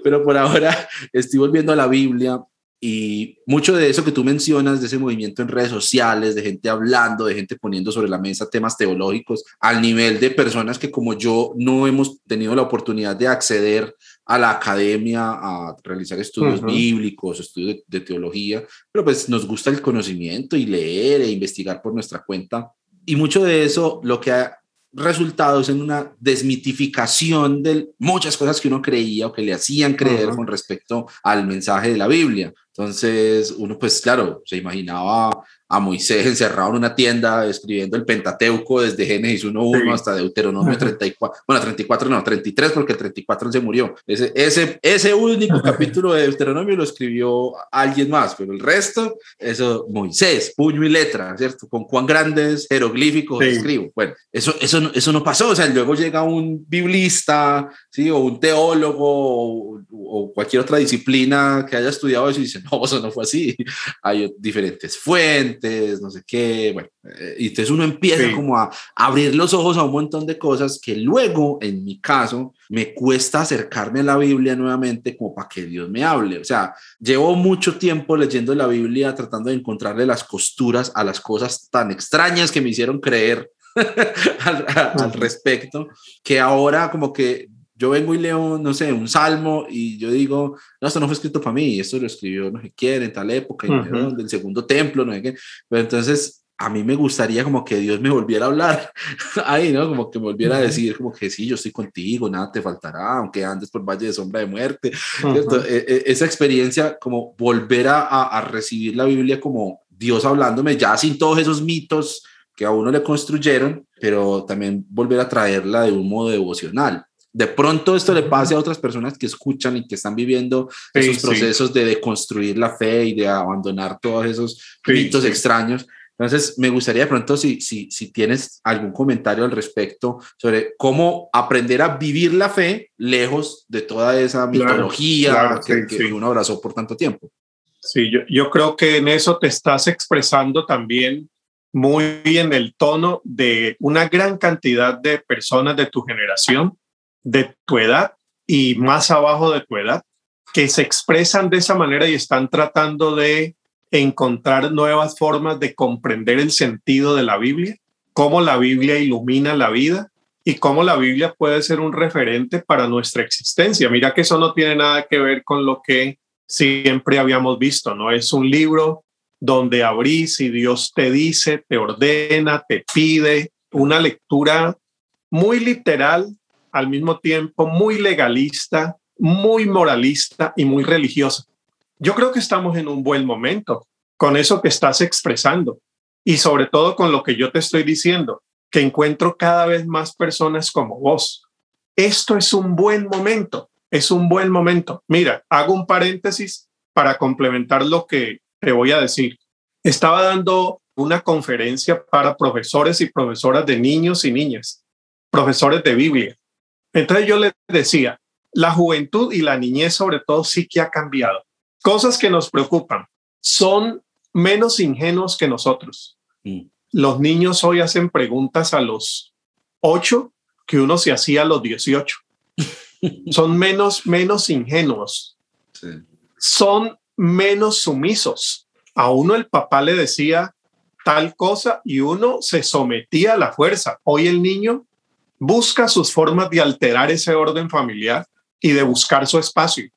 pero por ahora estoy volviendo a la Biblia y mucho de eso que tú mencionas, de ese movimiento en redes sociales, de gente hablando, de gente poniendo sobre la mesa temas teológicos, al nivel de personas que como yo no hemos tenido la oportunidad de acceder a la academia a realizar estudios bíblicos, estudios de, de, teología, pero pues nos gusta el conocimiento y leer e investigar por nuestra cuenta. Y mucho de eso lo que ha resultados en una desmitificación de muchas cosas que uno creía o que le hacían creer con respecto al mensaje de la Biblia. Entonces, uno pues claro, se imaginaba a Moisés encerrado en una tienda escribiendo el Pentateuco desde Génesis 1.1 hasta Deuteronomio 34, bueno, 34 no, 33 porque el 34 se murió. Ese, ese, ese único capítulo de Deuteronomio lo escribió alguien más, pero el resto, eso Moisés, puño y letra, ¿cierto? Con cuán grandes jeroglíficos escribo. Bueno, eso, eso, eso no pasó, o sea, luego llega un biblista, ¿sí? O un teólogo o, o cualquier otra disciplina que haya estudiado eso y dice, no, eso no fue así. Hay diferentes fuentes no sé qué, bueno, eh, y entonces uno empieza como a abrir los ojos a un montón de cosas que luego, en mi caso, me cuesta acercarme a la Biblia nuevamente como para que Dios me hable. O sea, llevo mucho tiempo leyendo la Biblia tratando de encontrarle las costuras a las cosas tan extrañas que me hicieron creer al, al, respecto, que ahora como que yo vengo y leo, no sé, un salmo y yo digo, no, esto no fue escrito para mí, esto lo escribió no sé quién en tal época, del segundo templo, no sé qué. Pero entonces a mí me gustaría como que Dios me volviera a hablar ahí, ¿no? Como que me volviera a decir como que sí, yo estoy contigo, nada te faltará, aunque andes por valle de sombra de muerte. E, e, esa experiencia como volver a, a recibir la Biblia como Dios hablándome, ya sin todos esos mitos que a uno le construyeron, pero también volver a traerla de un modo devocional de pronto esto le pase a otras personas que escuchan y que están viviendo esos procesos de deconstruir la fe y de abandonar todos esos mitos extraños. Entonces, me gustaría de pronto si, si, si tienes algún comentario al respecto sobre cómo aprender a vivir la fe lejos de toda esa mitología que, que uno abrazó por tanto tiempo. Sí, yo, yo creo que en eso te estás expresando también muy en el tono de una gran cantidad de personas de tu generación de tu edad y más abajo de tu edad que se expresan de esa manera y están tratando de encontrar nuevas formas de comprender el sentido de la Biblia, cómo la Biblia ilumina la vida y cómo la Biblia puede ser un referente para nuestra existencia. Mira que eso no tiene nada que ver con lo que siempre habíamos visto, ¿no? Es un libro donde abrís y Dios te dice, te ordena, te pide, una lectura muy literal al mismo tiempo muy legalista, muy moralista y muy religiosa. Yo creo que estamos en un buen momento con eso que estás expresando y sobre todo con lo que yo te estoy diciendo, que encuentro cada vez más personas como vos. Esto es un buen momento, es un buen momento. Mira, hago un paréntesis para complementar lo que te voy a decir. Estaba dando una conferencia para profesores y profesoras de niños y niñas, profesores de Biblia. Entonces yo le decía, la juventud y la niñez sobre todo sí que ha cambiado. Cosas que nos preocupan. Son menos ingenuos que nosotros. Mm. Los niños hoy hacen preguntas a los ocho que uno se hacía a los 18. Son menos, menos ingenuos. Son menos sumisos. A uno el papá le decía tal cosa y uno se sometía a la fuerza. Hoy el niño busca sus formas de alterar ese orden familiar y de buscar su espacio.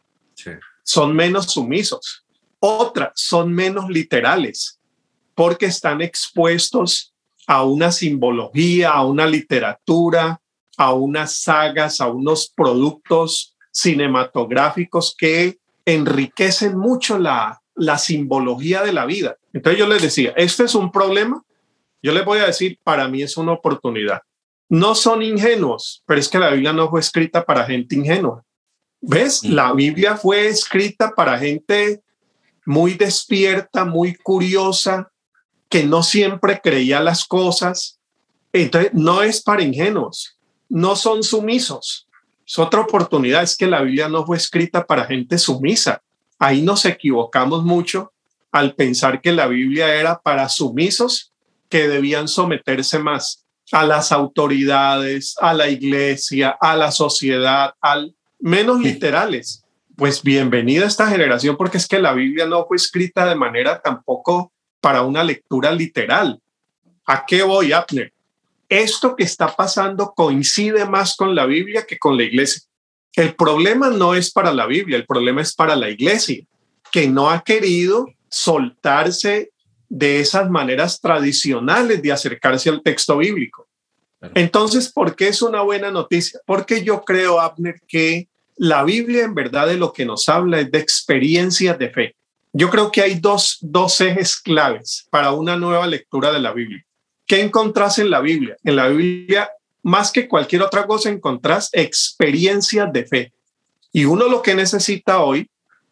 Son menos sumisos. Otras son menos literales porque están expuestos a una simbología, a una literatura, a unas sagas, a unos productos cinematográficos que enriquecen mucho la, la simbología de la vida. Entonces yo les decía, este es un problema. Yo les voy a decir, para mí es una oportunidad. No son ingenuos, pero es que la Biblia no fue escrita para gente ingenua. ¿Ves? Mm. La Biblia fue escrita para gente muy despierta, muy curiosa, que no siempre creía las cosas. Entonces, no es para ingenuos, no son sumisos. Es otra oportunidad, es que la Biblia no fue escrita para gente sumisa. Ahí nos equivocamos mucho al pensar que la Biblia era para sumisos que debían someterse más a las autoridades, a la iglesia, a la sociedad, al menos literales. Pues bienvenida a esta generación porque es que la Biblia no fue escrita de manera tampoco para una lectura literal. ¿A qué voy, Abner? Esto que está pasando coincide más con la Biblia que con la iglesia. El problema no es para la Biblia, el problema es para la iglesia, que no ha querido soltarse de esas maneras tradicionales de acercarse al texto bíblico. Entonces, ¿por qué es una buena noticia? Porque yo creo, Abner, que la Biblia en verdad de lo que nos habla es de experiencias de fe. Yo creo que hay dos, dos ejes claves para una nueva lectura de la Biblia. ¿Qué encontrás en la Biblia? En la Biblia, más que cualquier otra cosa, encontrás experiencias de fe. Y uno lo que necesita hoy,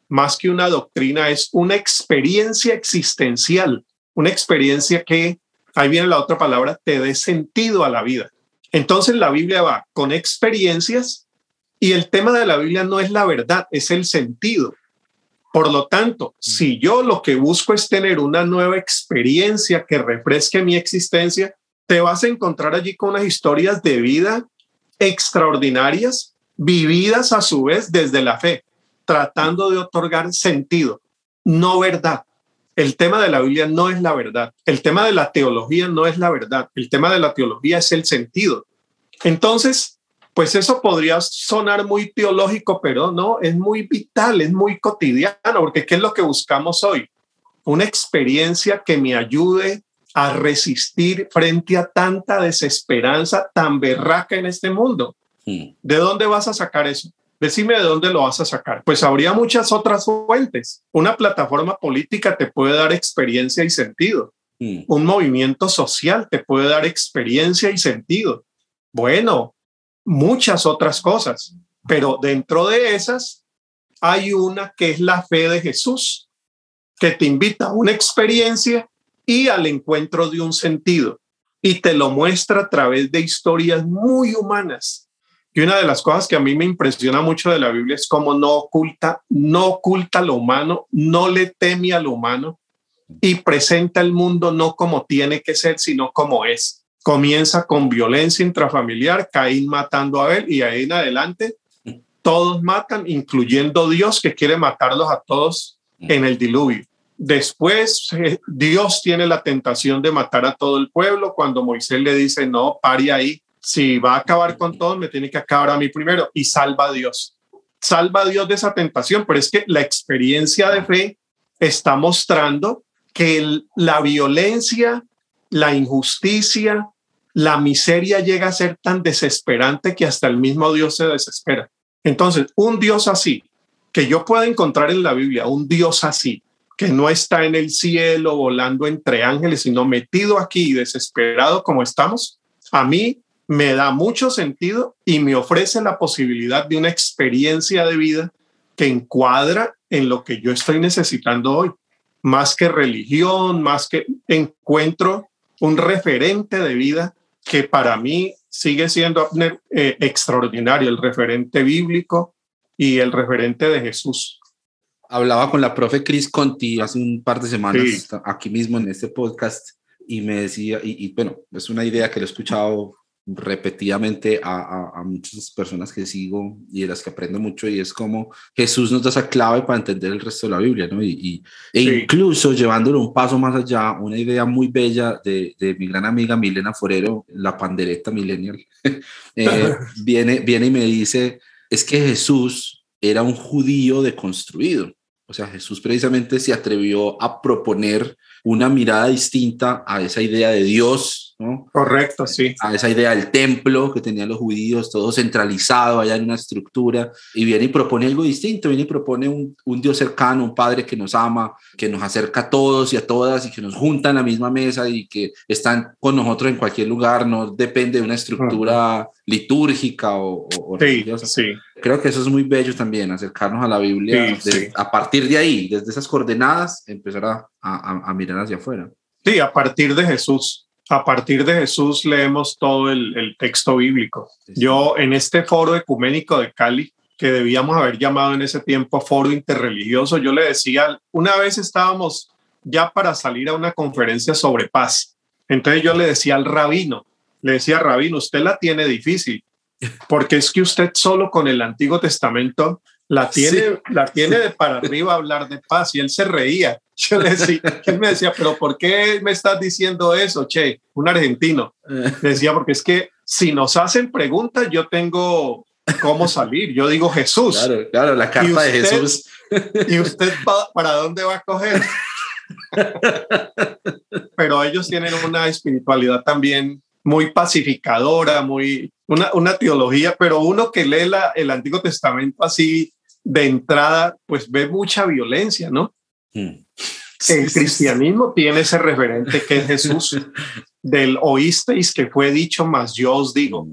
más que una doctrina, es una experiencia existencial, una experiencia que, ahí viene la otra palabra, te dé sentido a la vida. Entonces la Biblia va con experiencias y el tema de la Biblia no es la verdad, es el sentido. Por lo tanto, si yo lo que busco es tener una nueva experiencia que refresque mi existencia, te vas a encontrar allí con unas historias de vida extraordinarias, vividas a su vez desde la fe, tratando de otorgar sentido, no verdad. El tema de la Biblia no es la verdad. El tema de la teología no es la verdad. El tema de la teología es el sentido. Entonces, pues eso podría sonar muy teológico, pero no, es muy vital, es muy cotidiano, porque ¿qué es lo que buscamos hoy? Una experiencia que me ayude a resistir frente a tanta desesperanza tan berraca en este mundo. Hmm. ¿De dónde vas a sacar eso? Decime de dónde lo vas a sacar. Pues habría muchas otras fuentes. Una plataforma política te puede dar experiencia y sentido. Hmm. Un movimiento social te puede dar experiencia y sentido. Bueno, muchas otras cosas, pero dentro de esas hay una que es la fe de Jesús, que te invita a una experiencia y al encuentro de un sentido y te lo muestra a través de historias muy humanas. Y una de las cosas que a mí me impresiona mucho de la Biblia es cómo no oculta, no oculta lo humano, no le teme a lo humano y presenta el mundo no como tiene que ser, sino como es comienza con violencia intrafamiliar, Caín matando a Abel y ahí en adelante todos matan, incluyendo Dios que quiere matarlos a todos en el diluvio. Después eh, Dios tiene la tentación de matar a todo el pueblo cuando Moisés le dice, no, pare ahí, si va a acabar con todos, me tiene que acabar a mí primero y salva a Dios. Salva a Dios de esa tentación, pero es que la experiencia de fe está mostrando que la violencia, la injusticia, la miseria llega a ser tan desesperante que hasta el mismo Dios se desespera. Entonces, un Dios así, que yo pueda encontrar en la Biblia, un Dios así, que no está en el cielo volando entre ángeles, sino metido aquí desesperado como estamos, a mí me da mucho sentido y me ofrece la posibilidad de una experiencia de vida que encuadra en lo que yo estoy necesitando hoy. Más que religión, más que encuentro un referente de vida que para mí sigue siendo eh, extraordinario, el referente bíblico y el referente de Jesús. Hablaba con la profe Cris Conti hace un par de semanas, aquí mismo en este podcast, y me decía, y, y, bueno, es una idea que lo he escuchado repetidamente a, a, muchas personas que sigo y de las que aprendo mucho y es como Jesús nos da esa clave para entender el resto de la Biblia, ¿no? Y, e incluso llevándolo un paso más allá, una idea muy bella de, de mi gran amiga Milena Forero, la pandereta millennial, eh, viene, viene y me dice, es que Jesús era un judío deconstruido. O sea, Jesús precisamente se atrevió a proponer una mirada distinta a esa idea de Dios ¿no? Correcto, sí. A esa idea del templo que tenían los judíos, todo centralizado allá en una estructura, y viene y propone algo distinto, viene y propone un, un Dios cercano, un Padre que nos ama, que nos acerca a todos y a todas y que nos junta en la misma mesa y que están con nosotros en cualquier lugar, no depende de una estructura litúrgica o, o Sí, religiosa. sí. Creo que eso es muy bello también, acercarnos a la Biblia, Sí, de- sí. a partir de ahí, desde esas coordenadas, empezar a, a- a mirar hacia afuera. Sí, a partir de Jesús. A partir de Jesús leemos todo el, el texto bíblico. Yo en este foro ecuménico de Cali, que debíamos haber llamado en ese tiempo foro interreligioso, yo le decía, una vez estábamos ya para salir a una conferencia sobre paz. Entonces yo le decía al rabino, le decía, rabino, usted la tiene difícil, porque es que usted solo con el Antiguo Testamento la tiene, Sí. la tiene de para arriba hablar de paz y él se reía. Yo le decía, él me decía, pero ¿por qué me estás diciendo eso, che? Un argentino. Eh, Le decía, porque es que si nos hacen preguntas, yo tengo cómo salir. Yo digo Jesús. claro, claro, la carta de? Jesús. ¿Y usted pa- para dónde va a coger? Pero ellos tienen una espiritualidad también muy pacificadora, muy una, una teología, pero uno que lee la- el Antiguo Testamento así de entrada, pues ve mucha violencia, ¿no? Mm. El cristianismo tiene ese referente que es Jesús, del oísteis que fue dicho, más yo os digo.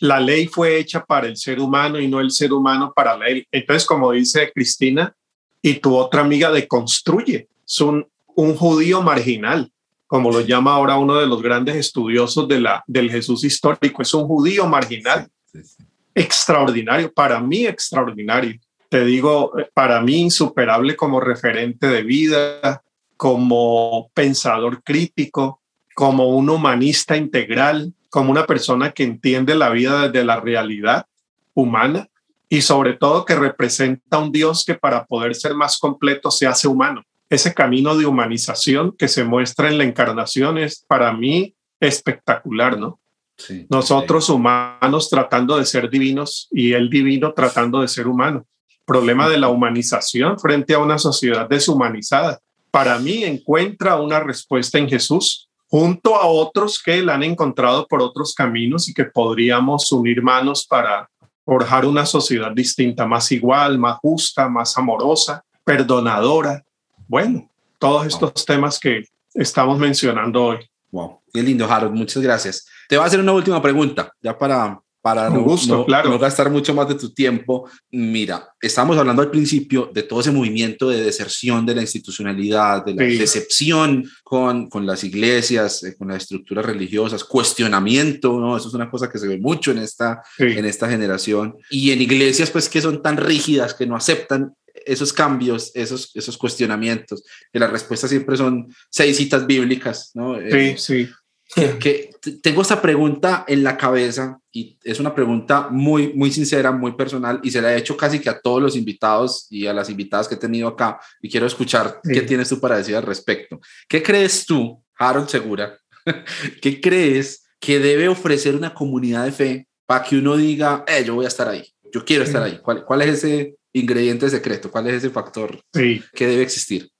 La ley fue hecha para el ser humano y no el ser humano para la ley. Entonces, como dice Cristina y tu otra amiga de construye, es un, un judío marginal, como lo llama ahora uno de los grandes estudiosos de la, del Jesús histórico, es un judío marginal Sí, sí. extraordinario, para mí extraordinario. Te digo, eh, para mí insuperable como referente de vida, como pensador crítico, como un humanista integral, como una persona que entiende la vida desde la realidad humana y sobre todo que representa un Dios que para poder ser más completo se hace humano. Ese camino de humanización que se muestra en la encarnación es para mí espectacular, ¿no? Sí, Nosotros humanos tratando de ser divinos y el divino tratando de ser humano. Problema de la humanización frente a una sociedad deshumanizada. Para mí encuentra una respuesta en Jesús junto a otros que la han encontrado por otros caminos y que podríamos unir manos para forjar una sociedad distinta, más igual, más justa, más amorosa, perdonadora. Bueno, todos estos temas que estamos mencionando hoy. Wow, qué lindo, Harold. Muchas gracias. Te voy a hacer una última pregunta, ya para, para no, gusto, no- claro. no gastar mucho más de tu tiempo. Mira, estamos hablando al principio de todo ese movimiento de deserción de la institucionalidad, de la Sí. decepción con, con las iglesias, eh, con las estructuras religiosas, cuestionamiento, ¿no? Eso es una cosa que se ve mucho en esta, Sí. en esta generación. Y en iglesias, pues, que son tan rígidas, que no aceptan esos cambios, esos, esos cuestionamientos, que las respuestas siempre son seis citas bíblicas, ¿no? Eh, Sí, sí. que, tengo esta pregunta en la cabeza y es una pregunta muy, muy sincera, muy personal y se la he hecho casi que a todos los invitados y a las invitadas que he tenido acá y quiero escuchar Sí. qué tienes tú para decir al respecto. ¿Qué crees tú, Harold Segura? ¿Qué crees que debe ofrecer una comunidad de fe para que uno diga, eh, yo voy a estar ahí, yo quiero estar ahí? ¿Cuál, ¿Cuál es ese ingrediente secreto? ¿Cuál es ese factor sí. que debe existir?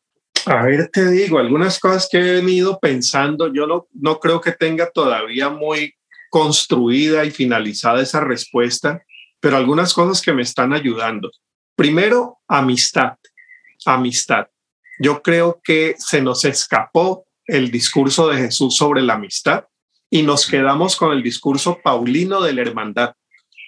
A ver, te digo, algunas cosas que he venido pensando, yo no, no creo que tenga todavía muy construida y finalizada esa respuesta, pero algunas cosas que me están ayudando. Primero, amistad, amistad. Yo creo que se nos escapó el discurso de Jesús sobre la amistad y nos quedamos con el discurso paulino de la hermandad.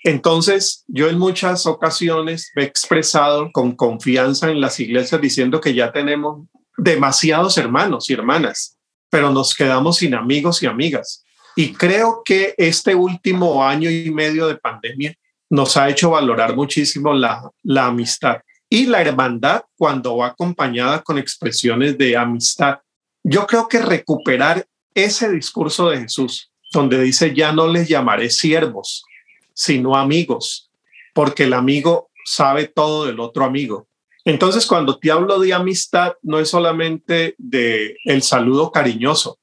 Entonces, yo en muchas ocasiones he expresado con confianza en las iglesias diciendo que ya tenemos demasiados hermanos y hermanas, pero nos quedamos sin amigos y amigas. Y creo que este último año y medio de pandemia nos ha hecho valorar muchísimo la, amistad y la hermandad cuando va acompañada con expresiones de amistad. Yo creo que recuperar ese discurso de Jesús, donde dice, ya no les llamaré siervos, sino amigos, porque el amigo sabe todo del otro amigo. Entonces, cuando te hablo de amistad, no es solamente de el saludo cariñoso.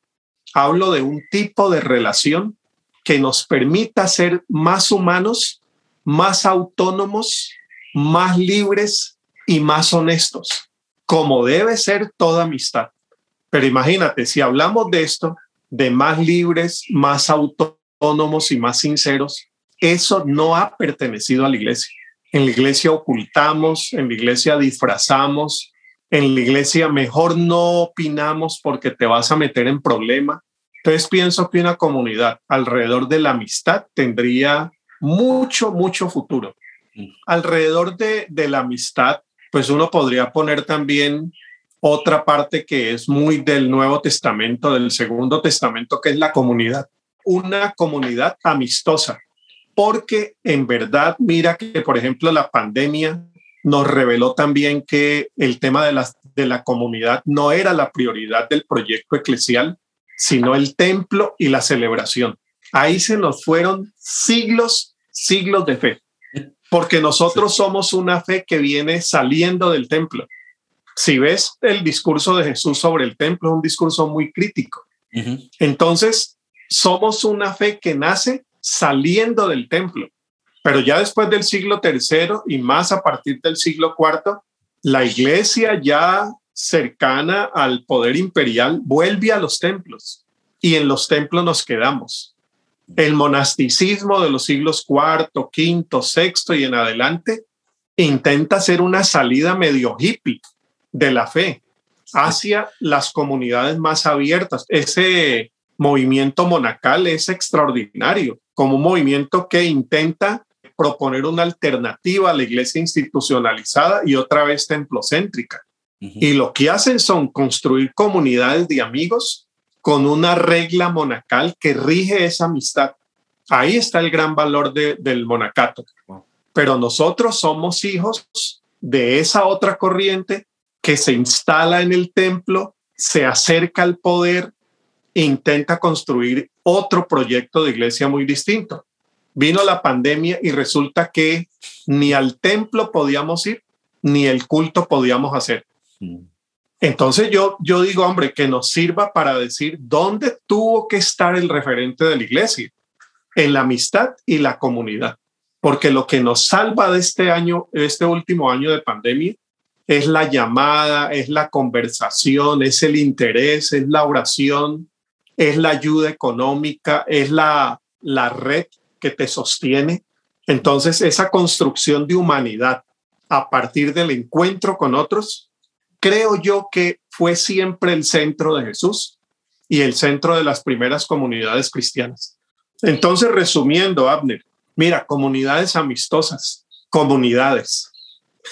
Hablo de un tipo de relación que nos permita ser más humanos, más autónomos, más libres y más honestos, como debe ser toda amistad. Pero imagínate, si hablamos de esto de más libres, más autónomos y más sinceros, eso no ha pertenecido a la iglesia. En la iglesia ocultamos, en la iglesia disfrazamos, en la iglesia mejor no opinamos porque te vas a meter en problema. Entonces pienso que una comunidad alrededor de la amistad tendría mucho, mucho futuro. Mm. Alrededor de, de la amistad, pues uno podría poner también otra parte que es muy del Nuevo Testamento, del Segundo Testamento, que es la comunidad. Una comunidad amistosa, porque en verdad, mira que, por ejemplo, la pandemia nos reveló también que el tema de la, de la comunidad no era la prioridad del proyecto eclesial, sino el templo y la celebración. Ahí se nos fueron siglos, siglos de fe, porque nosotros somos una fe que viene saliendo del templo si ves el discurso de Jesús sobre el templo, es un discurso muy crítico. Entonces, somos una fe que nace saliendo del templo, pero ya después del siglo tercero y más a partir del siglo cuarto, la iglesia ya cercana al poder imperial vuelve a los templos y en los templos nos quedamos. El monasticismo de los siglos cuarto, quinto, sexto y en adelante intenta hacer una salida medio hippie de la fe hacia las comunidades más abiertas. Ese movimiento monacal es extraordinario, como un movimiento que intenta proponer una alternativa a la iglesia institucionalizada y otra vez templocéntrica. Y lo que hacen son construir comunidades de amigos con una regla monacal que rige esa amistad. Ahí está el gran valor del monacato. Pero nosotros somos hijos de esa otra corriente que se instala en el templo, se acerca al poder e intenta construir otro proyecto de iglesia muy distinto. Vino la pandemia y resulta que ni al templo podíamos ir, ni el culto podíamos hacer. Mm. Entonces yo, yo digo, hombre, que nos sirva para decir dónde tuvo que estar el referente de la iglesia, en la amistad y la comunidad. Porque lo que nos salva de este año, este último año de pandemia, es la llamada, es la conversación, es el interés, es la oración, es la ayuda económica, es la, la red que te sostiene. Entonces, esa construcción de humanidad a partir del encuentro con otros, creo yo que fue siempre el centro de Jesús y el centro de las primeras comunidades cristianas. Entonces, resumiendo, Abner, mira, comunidades amistosas, comunidades.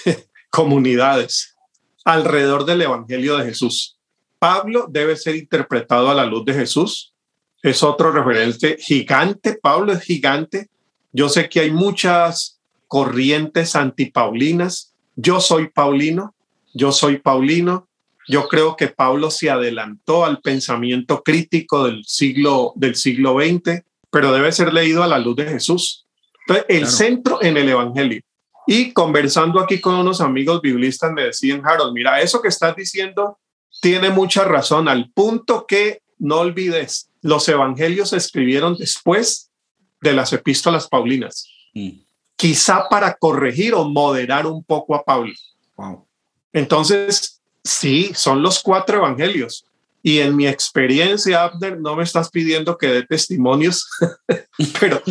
comunidades alrededor del Evangelio de Jesús. Pablo debe ser interpretado a la luz de Jesús. Es otro referente gigante. Pablo es gigante. Yo sé que hay muchas corrientes antipaulinas. Yo soy paulino. Yo soy paulino. Yo creo que Pablo se adelantó al pensamiento crítico del siglo, del siglo XX, pero debe ser leído a la luz de Jesús. Entonces, el centro en el Evangelio. Y conversando aquí con unos amigos biblistas me decían, Harold, mira, eso que estás diciendo tiene mucha razón, al punto que no olvides, los evangelios se escribieron después de las epístolas paulinas, mm. quizá para corregir o moderar un poco a Pablo. Entonces, sí, son los cuatro evangelios. Y en mi experiencia, Abner, no me estás pidiendo que dé testimonios, pero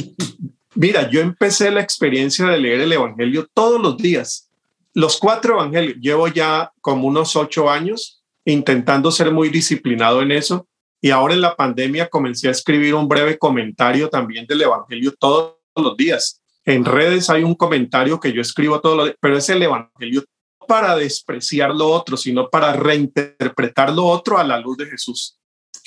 Mira, yo empecé la experiencia de leer el Evangelio todos los días. Los cuatro Evangelios. Llevo ya como unos ocho años intentando ser muy disciplinado en eso. Y ahora en la pandemia comencé a escribir un breve comentario también del Evangelio todos los días. En redes hay un comentario que yo escribo todos los días, pero es el Evangelio para despreciar lo otro, sino para reinterpretar lo otro a la luz de Jesús.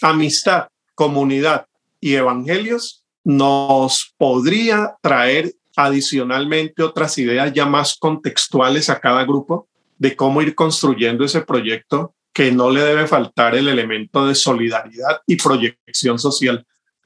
Amistad, comunidad y evangelios nos podría traer adicionalmente otras ideas ya más contextuales a cada grupo de cómo ir construyendo ese proyecto que no le debe faltar el elemento de solidaridad y proyección social.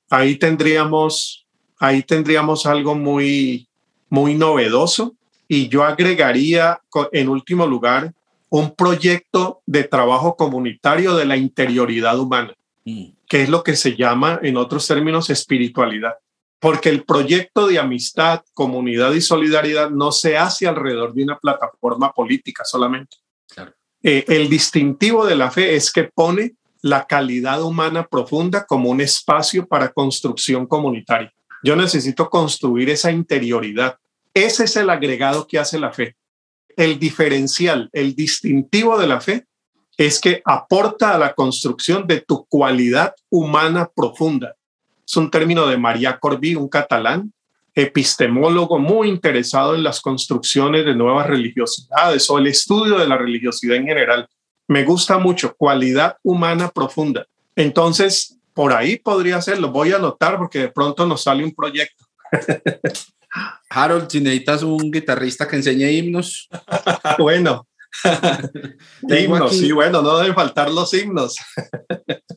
Ahí tendríamos, ahí tendríamos algo muy, muy novedoso y yo agregaría en último lugar un proyecto de trabajo comunitario de la interioridad humana. Mm que es lo que se llama, en otros términos, espiritualidad. Porque el proyecto de amistad, comunidad y solidaridad no se hace alrededor de una plataforma política solamente. Eh, el distintivo de la fe es que pone la calidad humana profunda como un espacio para construcción comunitaria. Yo necesito construir esa interioridad. Ese es el agregado que hace la fe. El diferencial, el distintivo de la fe es que aporta a la construcción de tu cualidad humana profunda. Es un término de María Corbí, un catalán, epistemólogo muy interesado en las construcciones de nuevas religiosidades o el estudio de la religiosidad en general. Me gusta mucho, cualidad humana profunda. Entonces, por ahí podría ser, lo voy a anotar porque de pronto nos sale un proyecto. Harold, si necesitas un guitarrista que enseñe himnos. bueno, himnos, sí, bueno, no deben faltar los himnos.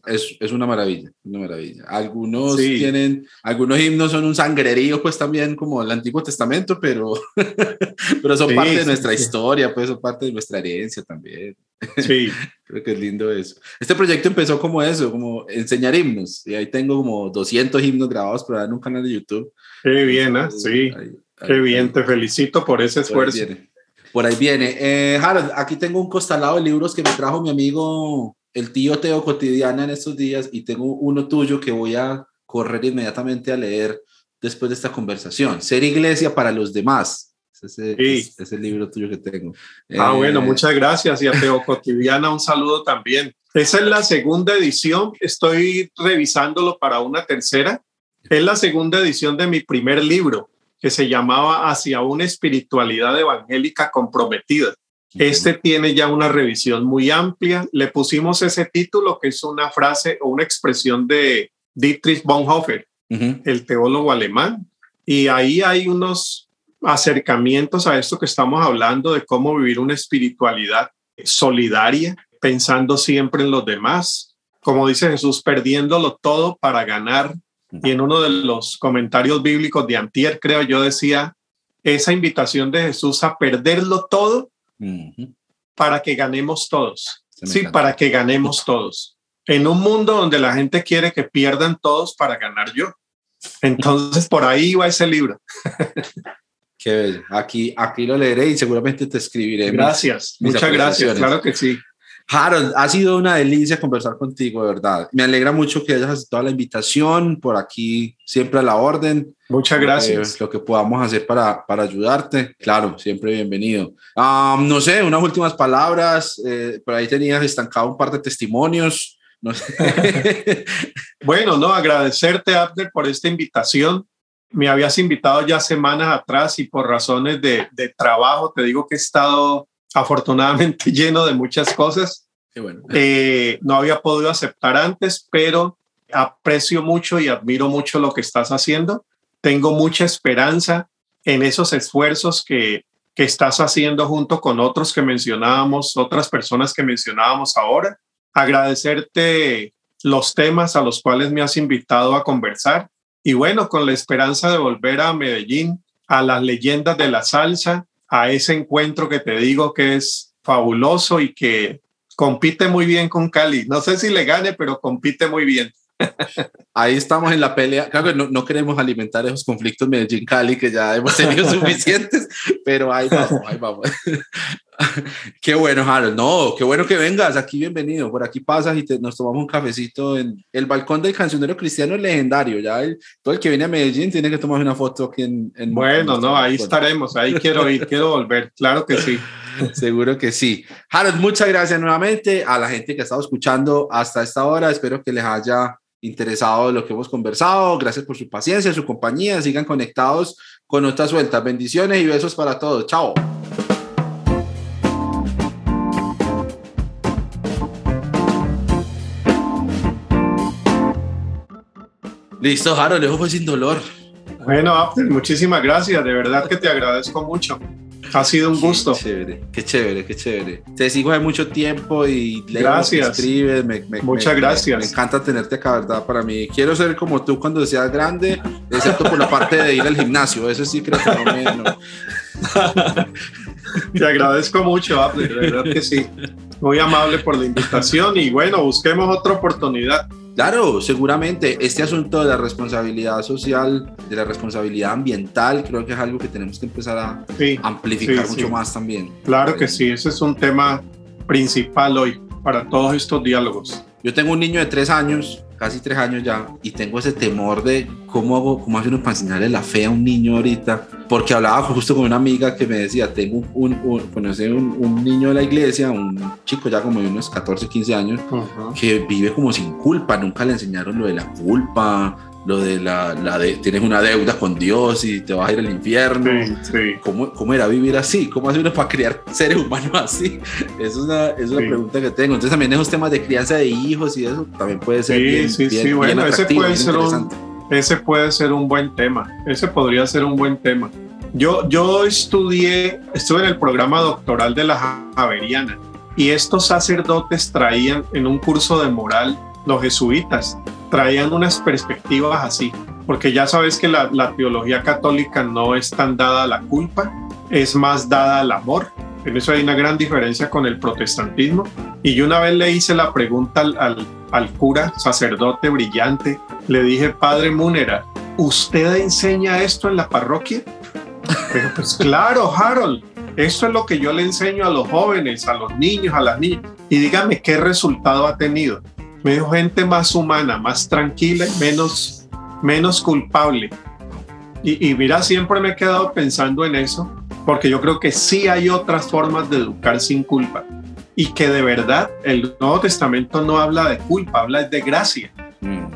es, es, una maravilla, una maravilla. Algunos tienen, algunos himnos son un sangrerío, pues también como el Antiguo Testamento, pero, pero son parte de nuestra historia, pues son parte de nuestra herencia también. Sí. Creo que es lindo eso. Este proyecto empezó como eso, como enseñar himnos. Y ahí tengo como 200 himnos grabados por en un canal de YouTube. Qué bien, ¿eh? Sí. Qué bien, te felicito por ese esfuerzo. Por ahí viene. Eh, Harold, aquí tengo un costalado de libros que me trajo mi amigo, el tío Teo Cotidiana en estos días, y tengo uno tuyo que voy a correr inmediatamente a leer después de esta conversación. Ser iglesia para los demás. Ese es, el libro tuyo que tengo. Ah, bueno, eh, muchas gracias. Y a Teo Cotidiana un saludo también. Esa es la segunda edición. Estoy revisándolo para una tercera. Es la segunda edición de mi primer libro que se llamaba Hacia una espiritualidad evangélica comprometida. Este tiene ya una revisión muy amplia. Le pusimos ese título que es una frase o una expresión de Dietrich Bonhoeffer, el teólogo alemán. Y ahí hay unos acercamientos a esto que estamos hablando de cómo vivir una espiritualidad solidaria, pensando siempre en los demás. Como dice Jesús, perdiéndolo todo para ganar y en uno de los comentarios bíblicos de Antier, creo yo, decía esa invitación de Jesús a perderlo todo para que ganemos todos. Sí, para que ganemos todos. En un mundo donde la gente quiere que pierdan todos para ganar yo. Entonces, por ahí va ese libro. Qué bello. Aquí, aquí lo leeré y seguramente te escribiré. Gracias, muchas gracias, claro que sí. Harold, ha sido una delicia conversar contigo, de verdad. Me alegra mucho que hayas aceptado la invitación, por aquí siempre a la orden. Muchas gracias. lo que podamos hacer para, para ayudarte, claro, siempre bienvenido. no sé, unas últimas palabras, eh, por ahí tenías estancado un par de testimonios. No sé. bueno, no, agradecerte, Abner, por esta invitación. Me habías invitado ya semanas atrás y por razones de, de trabajo, te digo que he estado afortunadamente lleno de muchas cosas. Qué bueno. Eh, no había podido aceptar antes, pero aprecio mucho y admiro mucho lo que estás haciendo. Tengo mucha esperanza en esos esfuerzos que, que estás haciendo junto con otros que mencionábamos, otras personas que mencionábamos ahora. Agradecerte los temas a los cuales me has invitado a conversar. Y bueno, con la esperanza de volver a Medellín, a las leyendas de la salsa, a ese encuentro que te digo que es fabuloso y que compite muy bien con Cali. No sé si le gane, pero compite muy bien. Ahí estamos en la pelea. Claro que no, no queremos alimentar esos conflictos Medellín-Cali que ya hemos tenido suficientes, pero ahí vamos, ahí vamos. qué bueno, Harold. No, qué bueno que vengas. Aquí bienvenido. Por aquí pasas y nos tomamos un cafecito en el balcón del cancionero cristiano legendario. Ya todo el que viene a Medellín tiene que tomar una foto aquí en. bueno, no, ahí estaremos. Ahí quiero ir, quiero volver. Claro que sí. Seguro que sí. Harold, muchas gracias nuevamente a la gente que ha estado escuchando hasta esta hora. Espero que les haya interesado lo que hemos conversado. Gracias por su paciencia, su compañía. Sigan conectados con otras sueltas. Bendiciones y besos para todos. Chao. Listo, Harold, eso fue sin dolor. Bueno, muchísimas gracias, de verdad que te agradezco mucho. Ha sido un gusto. Qué chévere, qué chévere, qué chévere. Te sigo hace mucho tiempo y gracias. escribes. Muchas gracias. Me, encanta tenerte acá, ¿verdad? Para mí, quiero ser como tú cuando seas grande, excepto por la parte de ir al gimnasio. Eso sí creo que no me. Te agradezco mucho, Apple, de verdad que sí. Muy amable por la invitación y bueno, busquemos otra oportunidad. Claro, seguramente este asunto de la responsabilidad social, de la responsabilidad ambiental, creo que es algo que tenemos que empezar a amplificar mucho más también. Claro que sí, ese es un tema principal hoy para todos estos diálogos. yo tengo un niño de tres años, casi tres años ya, y tengo ese temor de cómo hago, cómo hace uno para enseñarle la fe a un niño ahorita, porque hablaba justo con una amiga que me decía, tengo un, un, un, un niño de la iglesia, un chico ya como de unos 14, 15 años, que vive como sin culpa, nunca le enseñaron lo de la culpa, lo de la, la de, tienes una deuda con Dios y te vas a ir al infierno. Sí, ¿Cómo, ¿Cómo, era vivir así? ¿Cómo hace uno para criar seres humanos así? Es una, es una pregunta que tengo. Entonces también esos temas de crianza de hijos y eso también puede ser bien, sí, sí, bueno, ese puede ser un, ese puede ser un buen tema. Ese podría ser un buen tema. Yo, yo estudié, estuve en el programa doctoral de la Javeriana y estos sacerdotes traían en un curso de moral, los jesuitas, traían unas perspectivas así, porque ya sabes que la, teología católica no es tan dada a la culpa, es más dada al amor. En eso hay una gran diferencia con el protestantismo. Y yo una vez le hice la pregunta al, al, cura, sacerdote brillante, le dije, Padre Múnera, ¿usted enseña esto en la parroquia? Pues claro, Harold, eso es lo que yo le enseño a los jóvenes, a los niños, a las niñas. Y dígame qué resultado ha tenido me dijo gente más humana, más tranquila y menos, menos culpable. Y, mira, siempre me he quedado pensando en eso, porque yo creo que sí hay otras formas de educar sin culpa y que de verdad el Nuevo Testamento no habla de culpa, habla de gracia. Mm.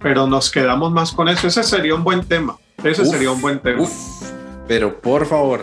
Pero nos quedamos más con eso. Ese sería un buen tema. Ese sería un buen tema. Pero por favor,